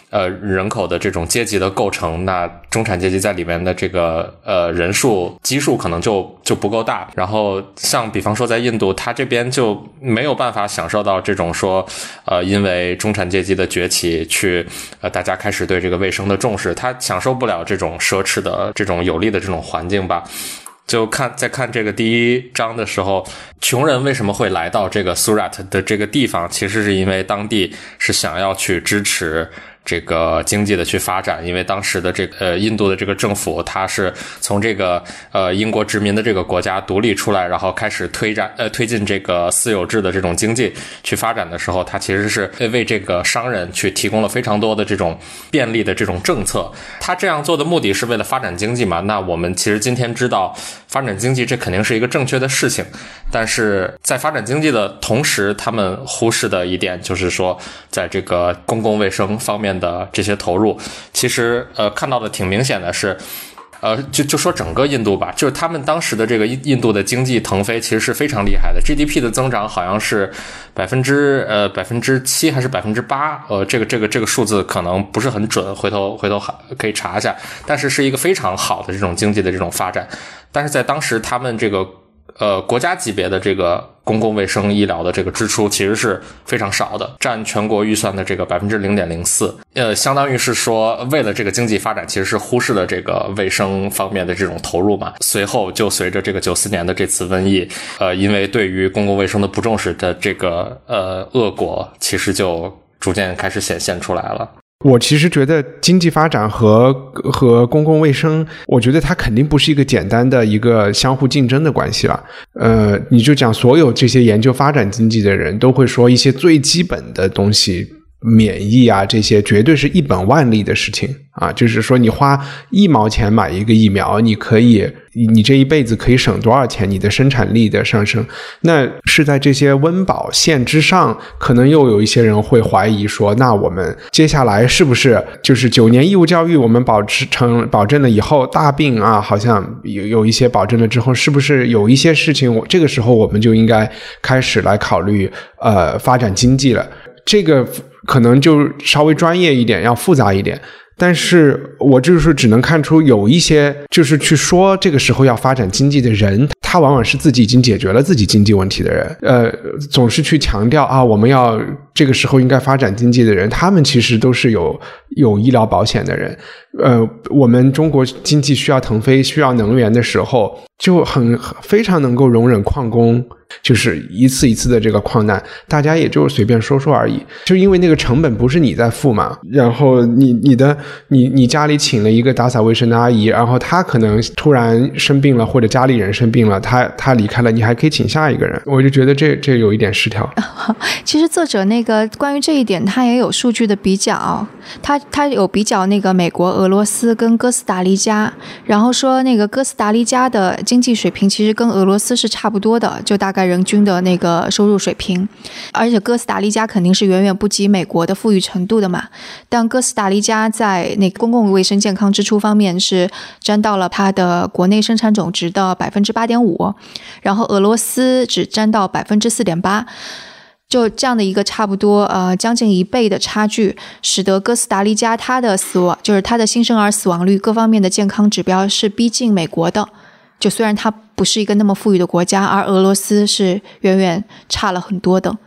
呃人口的这种阶级的构成，那中产阶级在里面的这个呃人数基数可能就就不够大。然后像比方说在印度，他这边就没有办法享受到这种说呃因为中产阶级的崛起去呃大家开始对这个卫生的重视，他享受不了这种奢侈的这种有利的这种环境吧。就看在看这个第一章的时候，穷人为什么会来到这个 Surat 的这个地方？其实是因为当地是想要去支持。这个经济的去发展，因为当时的这个呃印度的这个政府，它是从这个呃英国殖民的这个国家独立出来，然后开始推展呃推进这个私有制的这种经济去发展的时候，它其实是为这个商人去提供了非常多的这种便利的这种政策。他这样做的目的是为了发展经济嘛？那我们其实今天知道发展经济这肯定是一个正确的事情，但是在发展经济的同时，他们忽视的一点就是说，在这个公共卫生方面。的这些投入，其实呃看到的挺明显的是。呃，就就说整个印度吧，就是他们当时的这个印印度的经济腾飞，其实是非常厉害的。GDP 的增长好像是百分之呃百分之七还是百分之八？呃，这个这个这个数字可能不是很准，回头回头可以查一下。但是是一个非常好的这种经济的这种发展。但是在当时，他们这个。呃，国家级别的这个公共卫生医疗的这个支出其实是非常少的，占全国预算的这个百分之零点零四。呃，相当于是说，为了这个经济发展，其实是忽视了这个卫生方面的这种投入嘛。随后就随着这个九四年的这次瘟疫，呃，因为对于公共卫生的不重视的这个呃恶果，其实就逐渐开始显现出来了。我其实觉得经济发展和和公共卫生，我觉得它肯定不是一个简单的一个相互竞争的关系了。呃，你就讲所有这些研究发展经济的人都会说一些最基本的东西。免疫啊，这些绝对是一本万利的事情啊！就是说，你花一毛钱买一个疫苗，你可以，你这一辈子可以省多少钱？你的生产力的上升，那是在这些温饱线之上，可能又有一些人会怀疑说，那我们接下来是不是就是九年义务教育，我们保持成保证了以后，大病啊，好像有有一些保证了之后，是不是有一些事情，我这个时候我们就应该开始来考虑呃发展经济了？这个。可能就稍微专业一点，要复杂一点。但是我就是只能看出有一些，就是去说这个时候要发展经济的人，他往往是自己已经解决了自己经济问题的人。呃，总是去强调啊，我们要这个时候应该发展经济的人，他们其实都是有有医疗保险的人。呃，我们中国经济需要腾飞、需要能源的时候，就很非常能够容忍矿工。就是一次一次的这个矿难，大家也就是随便说说而已。就因为那个成本不是你在付嘛，然后你你的你你家里请了一个打扫卫生的阿姨，然后她可能突然生病了，或者家里人生病了，她她离开了，你还可以请下一个人。我就觉得这这有一点失调。其实作者那个关于这一点，他也有数据的比较，他他有比较那个美国、俄罗斯跟哥斯达黎加，然后说那个哥斯达黎加的经济水平其实跟俄罗斯是差不多的，就大概。在人均的那个收入水平，而且哥斯达黎加肯定是远远不及美国的富裕程度的嘛。但哥斯达黎加在那公共卫生健康支出方面是占到了它的国内生产总值的百分之八点五，然后俄罗斯只占到百分之四点八，就这样的一个差不多呃将近一倍的差距，使得哥斯达黎加它的死亡就是它的新生儿死亡率各方面的健康指标是逼近美国的。就虽然它不是一个那么富裕的国家，而俄罗斯是远远差了很多的，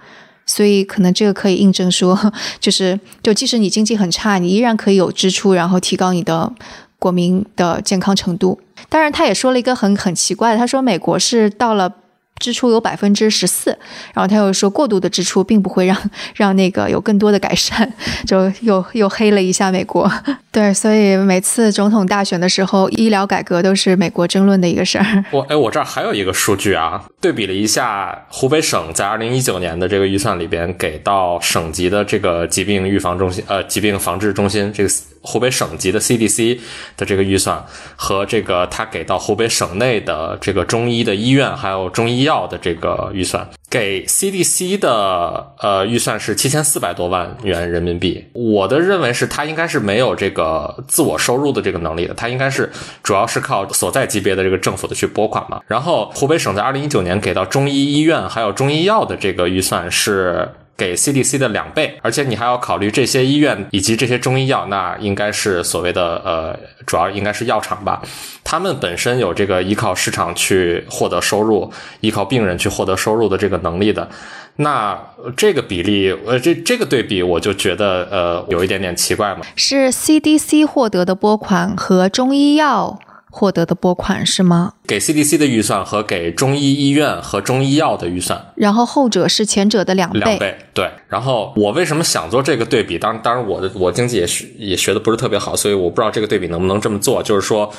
所以可能这个可以印证说，就是就即使你经济很差，你依然可以有支出，然后提高你的国民的健康程度。当然，他也说了一个很很奇怪的，他说美国是到了。支出有百分之十四，然后他又说过度的支出并不会让 让那个有更多的改善，就又又黑了一下美国。对，所以每次总统大选的时候，医疗改革都是美国争论的一个事儿。我哎，我这儿还有一个数据啊，对比了一下湖北省在二零一九年的这个预算里边给到省级的这个疾病预防中心呃疾病防治中心这个。湖北省级的 CDC 的这个预算和这个他给到湖北省内的这个中医的医院还有中医药的这个预算，给 CDC 的呃预算是七千四百多万元人民币。我的认为是他应该是没有这个自我收入的这个能力的，他应该是主要是靠所在级别的这个政府的去拨款嘛。然后湖北省在二零一九年给到中医医院还有中医药的这个预算是。给 CDC 的两倍，而且你还要考虑这些医院以及这些中医药，那应该是所谓的呃，主要应该是药厂吧，他们本身有这个依靠市场去获得收入，依靠病人去获得收入的这个能力的，那这个比例，呃，这这个对比，我就觉得呃，有一点点奇怪嘛。是 CDC 获得的拨款和中医药。获得的拨款是吗？给 CDC 的预算和给中医医院和中医药的预算，然后后者是前者的两倍。两倍，对。然后我为什么想做这个对比？当当然，我的我经济也学也学的不是特别好，所以我不知道这个对比能不能这么做。就是说，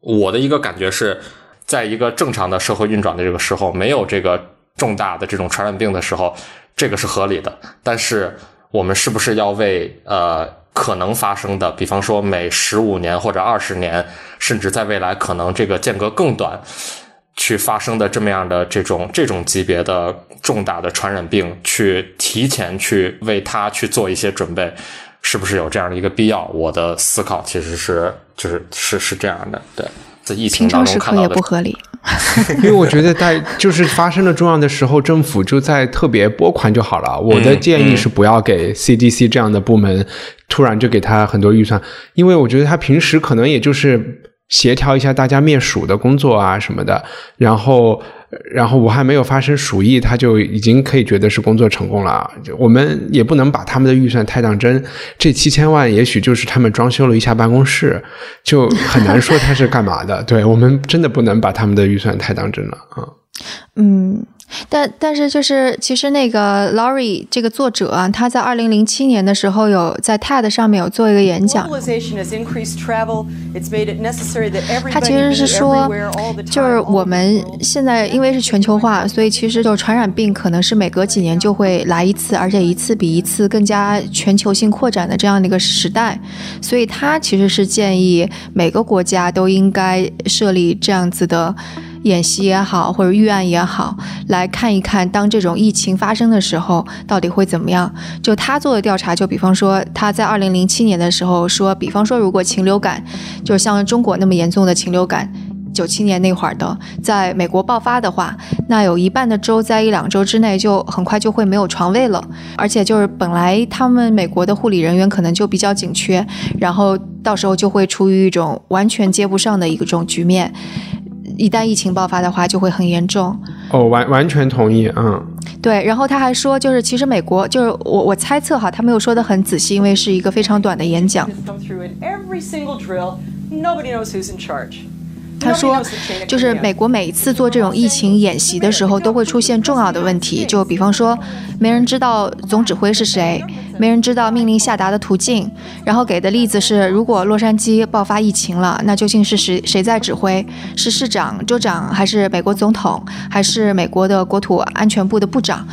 我的一个感觉是，在一个正常的社会运转的这个时候，没有这个重大的这种传染病的时候，这个是合理的。但是，我们是不是要为呃？可能发生的，比方说每十五年或者二十年，甚至在未来可能这个间隔更短，去发生的这么样的这种这种级别的重大的传染病，去提前去为它去做一些准备，是不是有这样的一个必要？我的思考其实是就是是是这样的，对，在疫情当中看到的不合理。因为我觉得在就是发生了重要的时候，政府就在特别拨款就好了。我的建议是不要给 CDC 这样的部门突然就给他很多预算，因为我觉得他平时可能也就是协调一下大家灭鼠的工作啊什么的，然后。然后武汉没有发生鼠疫，他就已经可以觉得是工作成功了。我们也不能把他们的预算太当真，这七千万也许就是他们装修了一下办公室，就很难说他是干嘛的。对我们真的不能把他们的预算太当真了啊。嗯。但但是就是其实那个 Laurie 这个作者啊，他在二零零七年的时候有在 TED 上面有做一个演讲。他其实是说，就是我们现在因为是全球化，所以其实就传染病可能是每隔几年就会来一次，而且一次比一次更加全球性扩展的这样的一个时代。所以他其实是建议每个国家都应该设立这样子的。演习也好，或者预案也好，来看一看，当这种疫情发生的时候，到底会怎么样？就他做的调查，就比方说他在二零零七年的时候说，比方说如果禽流感，就像中国那么严重的禽流感，九七年那会儿的，在美国爆发的话，那有一半的州在一两周之内就很快就会没有床位了，而且就是本来他们美国的护理人员可能就比较紧缺，然后到时候就会处于一种完全接不上的一个种局面。一旦疫情爆发的话，就会很严重。哦，完完全同意，嗯，对。然后他还说，就是其实美国，就是我我猜测哈，他没有说的很仔细，因为是一个非常短的演讲。他说，就是美国每一次做这种疫情演习的时候，都会出现重要的问题，就比方说，没人知道总指挥是谁，没人知道命令下达的途径。然后给的例子是，如果洛杉矶爆发疫情了，那究竟是谁谁在指挥？是市长、州长，还是美国总统，还是美国的国土安全部的部长？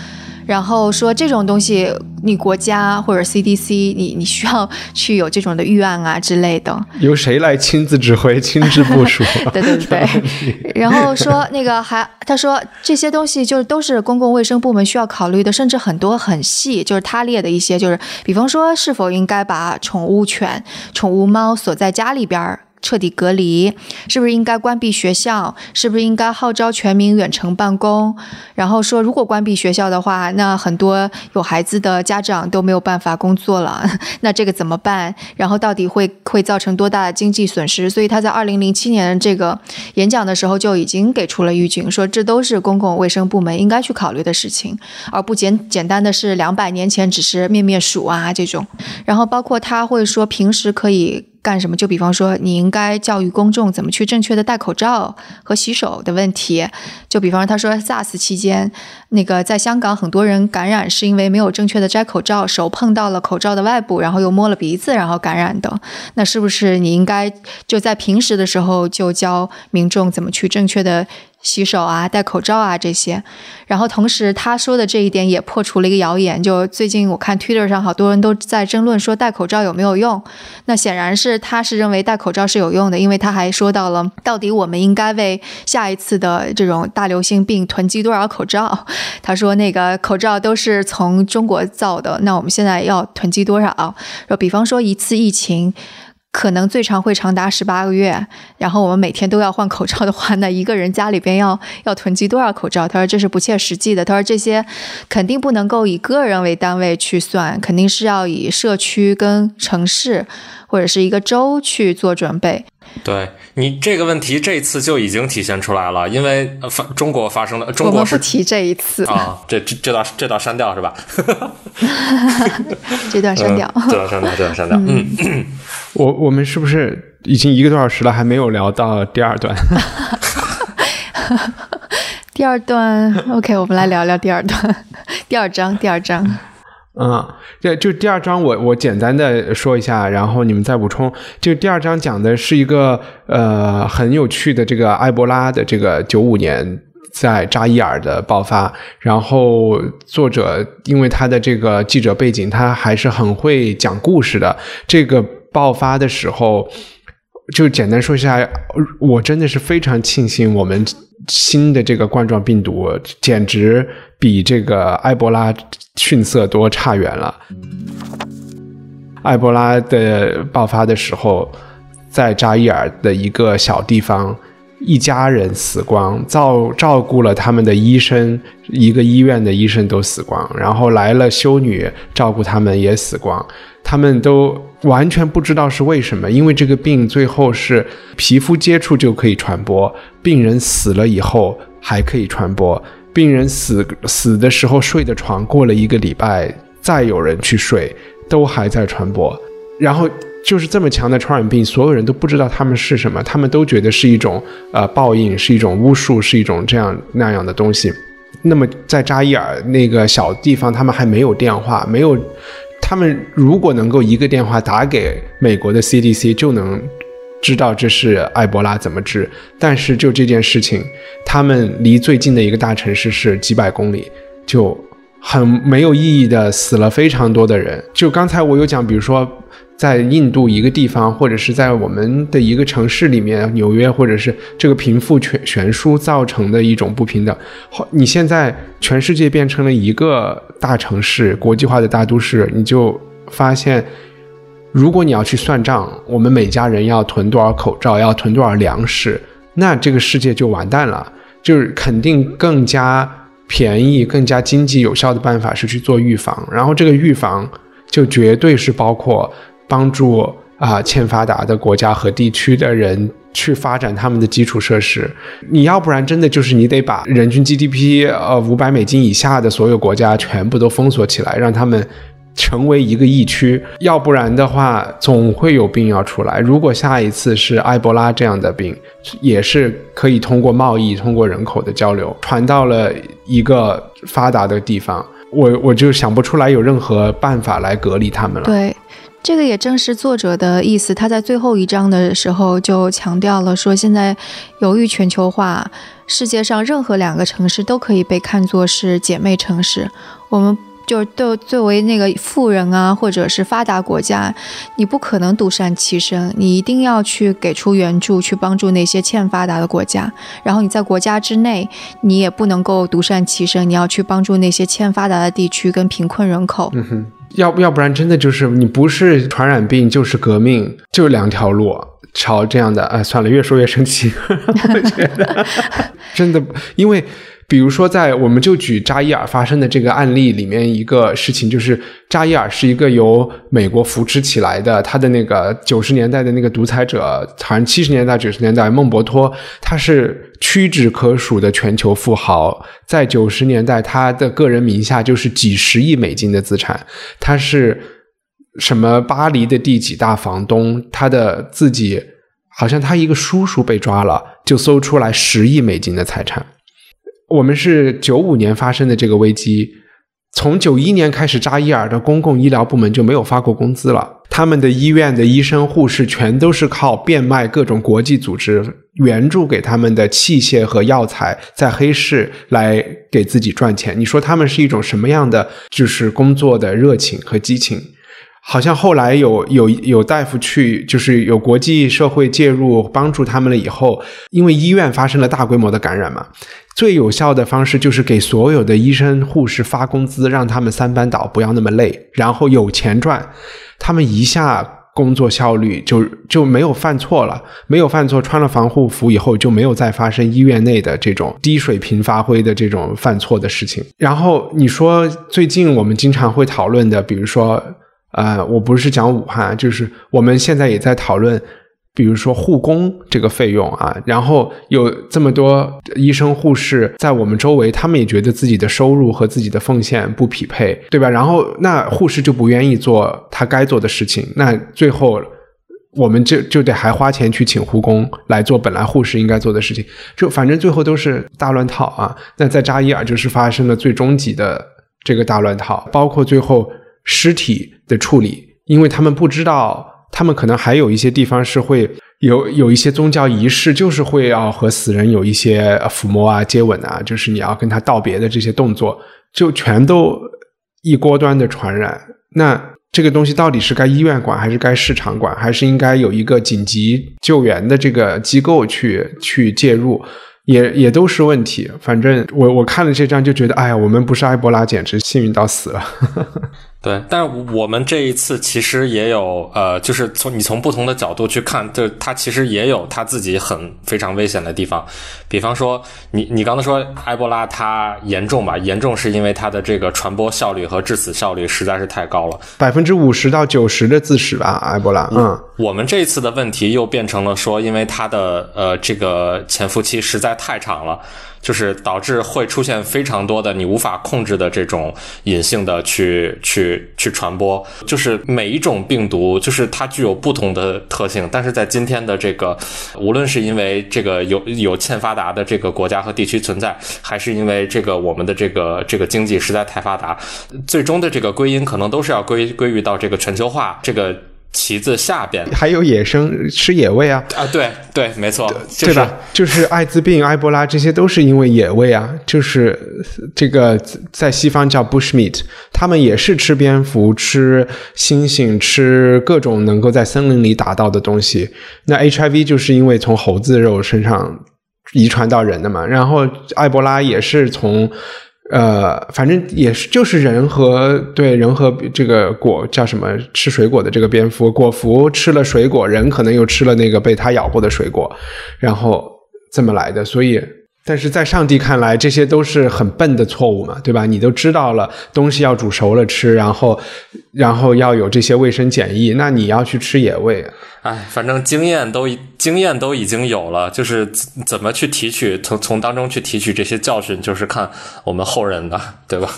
然后说这种东西，你国家或者 CDC，你你需要去有这种的预案啊之类的。由谁来亲自指挥、亲自部署？对对对。然后说那个还，他说这些东西就是都是公共卫生部门需要考虑的，甚至很多很细，就是他列的一些，就是比方说是否应该把宠物犬、宠物猫锁在家里边儿。彻底隔离，是不是应该关闭学校？是不是应该号召全民远程办公？然后说，如果关闭学校的话，那很多有孩子的家长都没有办法工作了，那这个怎么办？然后到底会会造成多大的经济损失？所以他在二零零七年这个演讲的时候就已经给出了预警，说这都是公共卫生部门应该去考虑的事情，而不简简单的是两百年前只是灭灭鼠啊这种。然后包括他会说，平时可以。干什么？就比方说，你应该教育公众怎么去正确的戴口罩和洗手的问题。就比方说，他说 SARS 期间，那个在香港很多人感染是因为没有正确的摘口罩，手碰到了口罩的外部，然后又摸了鼻子，然后感染的。那是不是你应该就在平时的时候就教民众怎么去正确的？洗手啊，戴口罩啊，这些。然后同时他说的这一点也破除了一个谣言，就最近我看 Twitter 上好多人都在争论说戴口罩有没有用。那显然是他是认为戴口罩是有用的，因为他还说到了到底我们应该为下一次的这种大流行病囤积多少口罩。他说那个口罩都是从中国造的，那我们现在要囤积多少？说比方说一次疫情。可能最长会长达十八个月，然后我们每天都要换口罩的话，那一个人家里边要要囤积多少口罩？他说这是不切实际的。他说这些肯定不能够以个人为单位去算，肯定是要以社区跟城市或者是一个州去做准备。对你这个问题，这次就已经体现出来了，因为发中国发生了，中国不提这一次啊，这这这段这段删掉是吧？这段删掉，这段删掉，这段删掉。嗯，我我们是不是已经一个多小时了，还没有聊到第二段？第二段，OK，我们来聊聊第二段，第二章，第二章。嗯，对，就第二章，我我简单的说一下，然后你们再补充。就第二章讲的是一个呃很有趣的这个埃博拉的这个九五年在扎伊尔的爆发，然后作者因为他的这个记者背景，他还是很会讲故事的。这个爆发的时候，就简单说一下，我真的是非常庆幸我们新的这个冠状病毒简直比这个埃博拉。逊色多，差远了。埃博拉的爆发的时候，在扎伊尔的一个小地方。一家人死光，照照顾了他们的医生，一个医院的医生都死光，然后来了修女照顾他们也死光，他们都完全不知道是为什么，因为这个病最后是皮肤接触就可以传播，病人死了以后还可以传播，病人死死的时候睡的床过了一个礼拜再有人去睡都还在传播，然后。就是这么强的传染病，所有人都不知道他们是什么，他们都觉得是一种呃报应，是一种巫术，是一种这样那样的东西。那么在扎伊尔那个小地方，他们还没有电话，没有，他们如果能够一个电话打给美国的 CDC，就能知道这是埃博拉怎么治。但是就这件事情，他们离最近的一个大城市是几百公里，就很没有意义的死了非常多的人。就刚才我有讲，比如说。在印度一个地方，或者是在我们的一个城市里面，纽约，或者是这个贫富悬悬殊造成的一种不平等。好，你现在全世界变成了一个大城市，国际化的大都市，你就发现，如果你要去算账，我们每家人要囤多少口罩，要囤多少粮食，那这个世界就完蛋了。就是肯定更加便宜、更加经济有效的办法是去做预防，然后这个预防就绝对是包括。帮助啊欠发达的国家和地区的人去发展他们的基础设施，你要不然真的就是你得把人均 GDP 呃五百美金以下的所有国家全部都封锁起来，让他们成为一个疫区，要不然的话总会有病要出来。如果下一次是埃博拉这样的病，也是可以通过贸易、通过人口的交流传到了一个发达的地方，我我就想不出来有任何办法来隔离他们了。对。这个也正是作者的意思。他在最后一章的时候就强调了，说现在由于全球化，世界上任何两个城市都可以被看作是姐妹城市。我们就是对作为那个富人啊，或者是发达国家，你不可能独善其身，你一定要去给出援助，去帮助那些欠发达的国家。然后你在国家之内，你也不能够独善其身，你要去帮助那些欠发达的地区跟贫困人口。嗯哼。要要不然真的就是你不是传染病就是革命，就两条路。朝这样的，哎，算了，越说越生气。我觉得真的，因为。比如说，在我们就举扎伊尔发生的这个案例里面，一个事情就是扎伊尔是一个由美国扶持起来的，他的那个九十年代的那个独裁者，好像七十年代、九十年代孟博托，他是屈指可数的全球富豪，在九十年代，他的个人名下就是几十亿美金的资产，他是什么巴黎的第几大房东，他的自己好像他一个叔叔被抓了，就搜出来十亿美金的财产。我们是九五年发生的这个危机，从九一年开始，扎伊尔的公共医疗部门就没有发过工资了。他们的医院的医生护士全都是靠变卖各种国际组织援助给他们的器械和药材，在黑市来给自己赚钱。你说他们是一种什么样的就是工作的热情和激情？好像后来有有有大夫去，就是有国际社会介入帮助他们了以后，因为医院发生了大规模的感染嘛，最有效的方式就是给所有的医生护士发工资，让他们三班倒，不要那么累，然后有钱赚，他们一下工作效率就就没有犯错了，没有犯错，穿了防护服以后就没有再发生医院内的这种低水平发挥的这种犯错的事情。然后你说最近我们经常会讨论的，比如说。呃，我不是讲武汉，就是我们现在也在讨论，比如说护工这个费用啊，然后有这么多医生护士在我们周围，他们也觉得自己的收入和自己的奉献不匹配，对吧？然后那护士就不愿意做他该做的事情，那最后我们就就得还花钱去请护工来做本来护士应该做的事情，就反正最后都是大乱套啊。那在扎伊尔就是发生了最终极的这个大乱套，包括最后。尸体的处理，因为他们不知道，他们可能还有一些地方是会有有一些宗教仪式，就是会要和死人有一些抚摸啊、接吻啊，就是你要跟他道别的这些动作，就全都一锅端的传染。那这个东西到底是该医院管，还是该市场管，还是应该有一个紧急救援的这个机构去去介入？也也都是问题，反正我我看了这张就觉得，哎呀，我们不是埃博拉，简直幸运到死了。对，但是我们这一次其实也有，呃，就是从你从不同的角度去看，就它其实也有它自己很非常危险的地方。比方说，你你刚才说埃博拉它严重吧？严重是因为它的这个传播效率和致死效率实在是太高了，百分之五十到九十的致死吧，埃博拉。嗯，我们这一次的问题又变成了说，因为它的呃这个潜伏期实在太长了。就是导致会出现非常多的你无法控制的这种隐性的去去去传播。就是每一种病毒，就是它具有不同的特性。但是在今天的这个，无论是因为这个有有欠发达的这个国家和地区存在，还是因为这个我们的这个这个经济实在太发达，最终的这个归因可能都是要归归于到这个全球化这个。旗子下边还有野生吃野味啊啊对对没错对吧？就是艾滋病、埃博拉这些都是因为野味啊，就是这个在西方叫 bushmeat，他们也是吃蝙蝠、吃猩猩、吃各种能够在森林里打到的东西。那 HIV 就是因为从猴子肉身上遗传到人的嘛，然后埃博拉也是从。呃，反正也是，就是人和对人和这个果叫什么吃水果的这个蝙蝠，果蝠吃了水果，人可能又吃了那个被它咬过的水果，然后这么来的。所以，但是在上帝看来，这些都是很笨的错误嘛，对吧？你都知道了，东西要煮熟了吃，然后，然后要有这些卫生检疫，那你要去吃野味。哎，反正经验都经验都已经有了，就是怎么去提取，从从当中去提取这些教训，就是看我们后人的，对吧？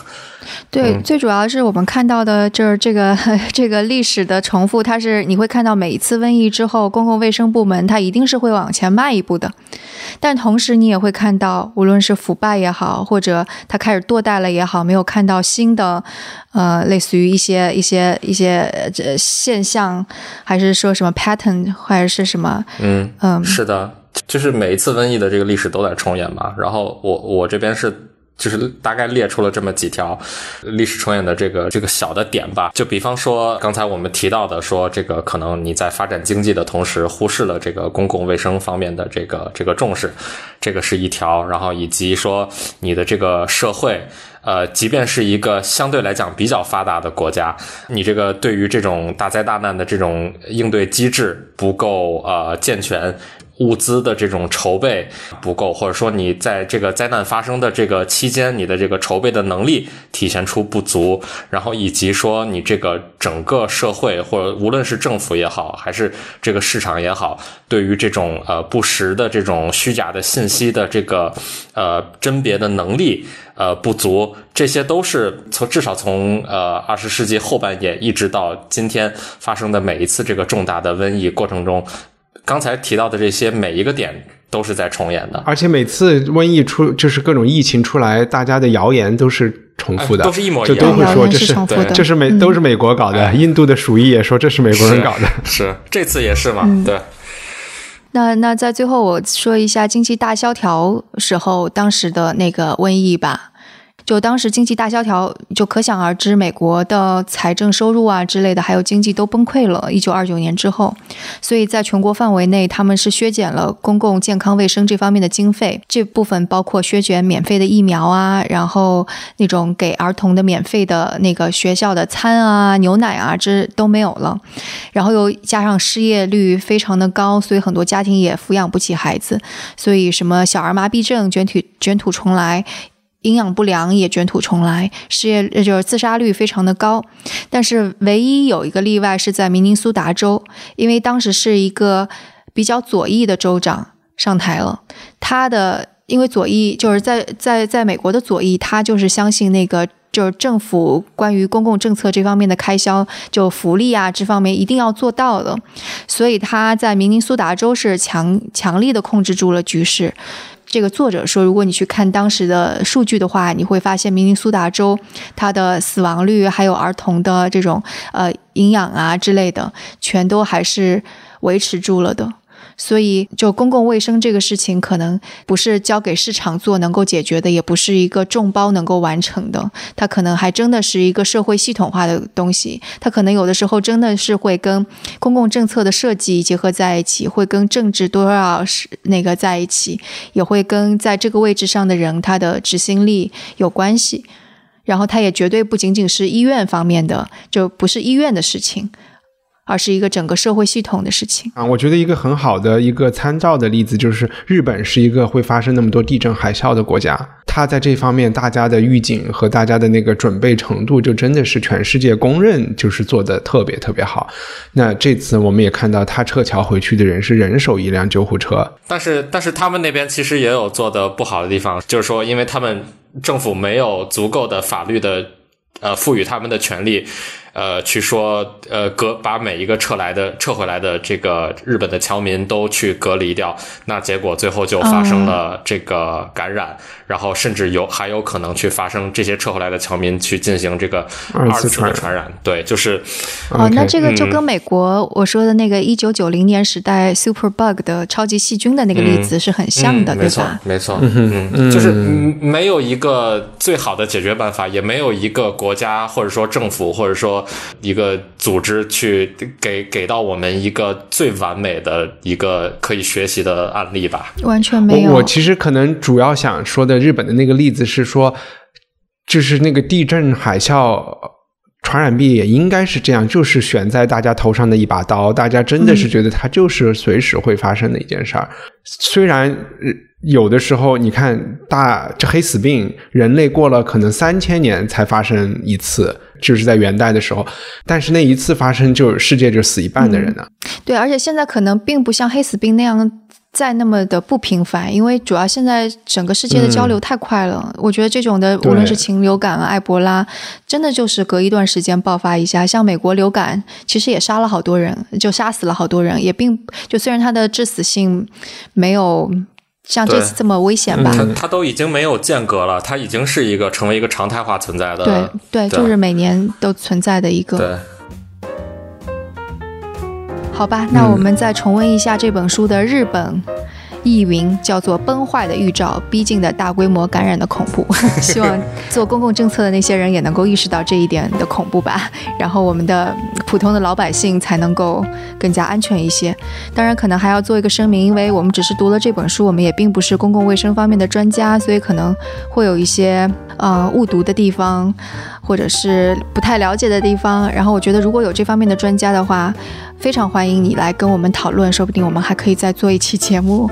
对，最主要是我们看到的就是这个 这个历史的重复，它是你会看到每一次瘟疫之后，公共卫生部门它一定是会往前迈一步的，但同时你也会看到，无论是腐败也好，或者它开始堕代了也好，没有看到新的呃，类似于一些一些一些这现象，还是说什么 pattern，或者是什么？嗯嗯，是的，就是每一次瘟疫的这个历史都在重演嘛。然后我我这边是。就是大概列出了这么几条历史重演的这个这个小的点吧，就比方说刚才我们提到的，说这个可能你在发展经济的同时忽视了这个公共卫生方面的这个这个重视，这个是一条。然后以及说你的这个社会，呃，即便是一个相对来讲比较发达的国家，你这个对于这种大灾大难的这种应对机制不够呃健全。物资的这种筹备不够，或者说你在这个灾难发生的这个期间，你的这个筹备的能力体现出不足，然后以及说你这个整个社会或者无论是政府也好，还是这个市场也好，对于这种呃不实的这种虚假的信息的这个呃甄别的能力呃不足，这些都是从至少从呃二十世纪后半叶一直到今天发生的每一次这个重大的瘟疫过程中。刚才提到的这些每一个点都是在重演的，而且每次瘟疫出，就是各种疫情出来，大家的谣言都是重复的，都是一模一样，就都会说这是这是美都是美国搞的，印度的鼠疫也说这是美国人搞的，是这次也是嘛？对。那那在最后我说一下经济大萧条时候当时的那个瘟疫吧。就当时经济大萧条，就可想而知，美国的财政收入啊之类的，还有经济都崩溃了。一九二九年之后，所以在全国范围内，他们是削减了公共健康卫生这方面的经费，这部分包括削减免费的疫苗啊，然后那种给儿童的免费的那个学校的餐啊、牛奶啊，这都没有了。然后又加上失业率非常的高，所以很多家庭也抚养不起孩子，所以什么小儿麻痹症卷土卷土重来。营养不良也卷土重来，失业就是自杀率非常的高。但是唯一有一个例外是在明尼苏达州，因为当时是一个比较左翼的州长上台了。他的因为左翼就是在在在美国的左翼，他就是相信那个就是政府关于公共政策这方面的开销，就福利啊这方面一定要做到的。所以他在明尼苏达州是强强力的控制住了局势。这个作者说，如果你去看当时的数据的话，你会发现明尼苏达州它的死亡率还有儿童的这种呃营养啊之类的，全都还是维持住了的。所以，就公共卫生这个事情，可能不是交给市场做能够解决的，也不是一个众包能够完成的。它可能还真的是一个社会系统化的东西。它可能有的时候真的是会跟公共政策的设计结合在一起，会跟政治多少是那个在一起，也会跟在这个位置上的人他的执行力有关系。然后它也绝对不仅仅是医院方面的，就不是医院的事情。而是一个整个社会系统的事情啊！我觉得一个很好的一个参照的例子就是日本是一个会发生那么多地震海啸的国家，它在这方面大家的预警和大家的那个准备程度，就真的是全世界公认就是做的特别特别好。那这次我们也看到，他撤侨回去的人是人手一辆救护车，但是但是他们那边其实也有做的不好的地方，就是说，因为他们政府没有足够的法律的呃赋予他们的权利。呃，去说呃隔把每一个撤来的撤回来的这个日本的侨民都去隔离掉，那结果最后就发生了这个感染，然后甚至有还有可能去发生这些撤回来的侨民去进行这个二次的传染。对，就是哦，那这个就跟美国我说的那个一九九零年时代 Super Bug 的超级细菌的那个例子是很像的，对吧？没错，没错，嗯，就是没有一个最好的解决办法，也没有一个国家或者说政府或者说。一个组织去给给到我们一个最完美的一个可以学习的案例吧？完全没有。我其实可能主要想说的日本的那个例子是说，就是那个地震海啸传染病也应该是这样，就是悬在大家头上的一把刀，大家真的是觉得它就是随时会发生的一件事儿。虽然有的时候你看大这黑死病，人类过了可能三千年才发生一次。就是在元代的时候，但是那一次发生，就世界就死一半的人呢。对，而且现在可能并不像黑死病那样再那么的不频繁，因为主要现在整个世界的交流太快了。我觉得这种的，无论是禽流感啊、埃博拉，真的就是隔一段时间爆发一下。像美国流感，其实也杀了好多人，就杀死了好多人，也并就虽然它的致死性没有。像这次这么危险吧？它它都已经没有间隔了，它已经是一个成为一个常态化存在的。对对，就是每年都存在的一个。对。好吧，那我们再重温一下这本书的日本。译名叫做“崩坏的预兆”，逼近的大规模感染的恐怖。希望做公共政策的那些人也能够意识到这一点的恐怖吧，然后我们的普通的老百姓才能够更加安全一些。当然，可能还要做一个声明，因为我们只是读了这本书，我们也并不是公共卫生方面的专家，所以可能会有一些呃误读的地方，或者是不太了解的地方。然后，我觉得如果有这方面的专家的话，非常欢迎你来跟我们讨论，说不定我们还可以再做一期节目。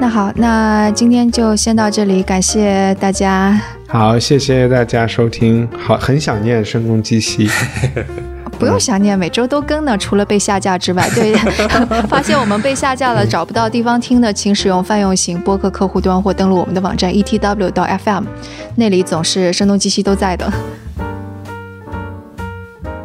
那好，那今天就先到这里，感谢大家。好，谢谢大家收听。好，很想念声东击西。不用想念，每周都更呢。除了被下架之外，对，发现我们被下架了，找不到地方听的，请使用泛用型播客客户端或登录我们的网站 etw 到 fm，那里总是声东击西都在的。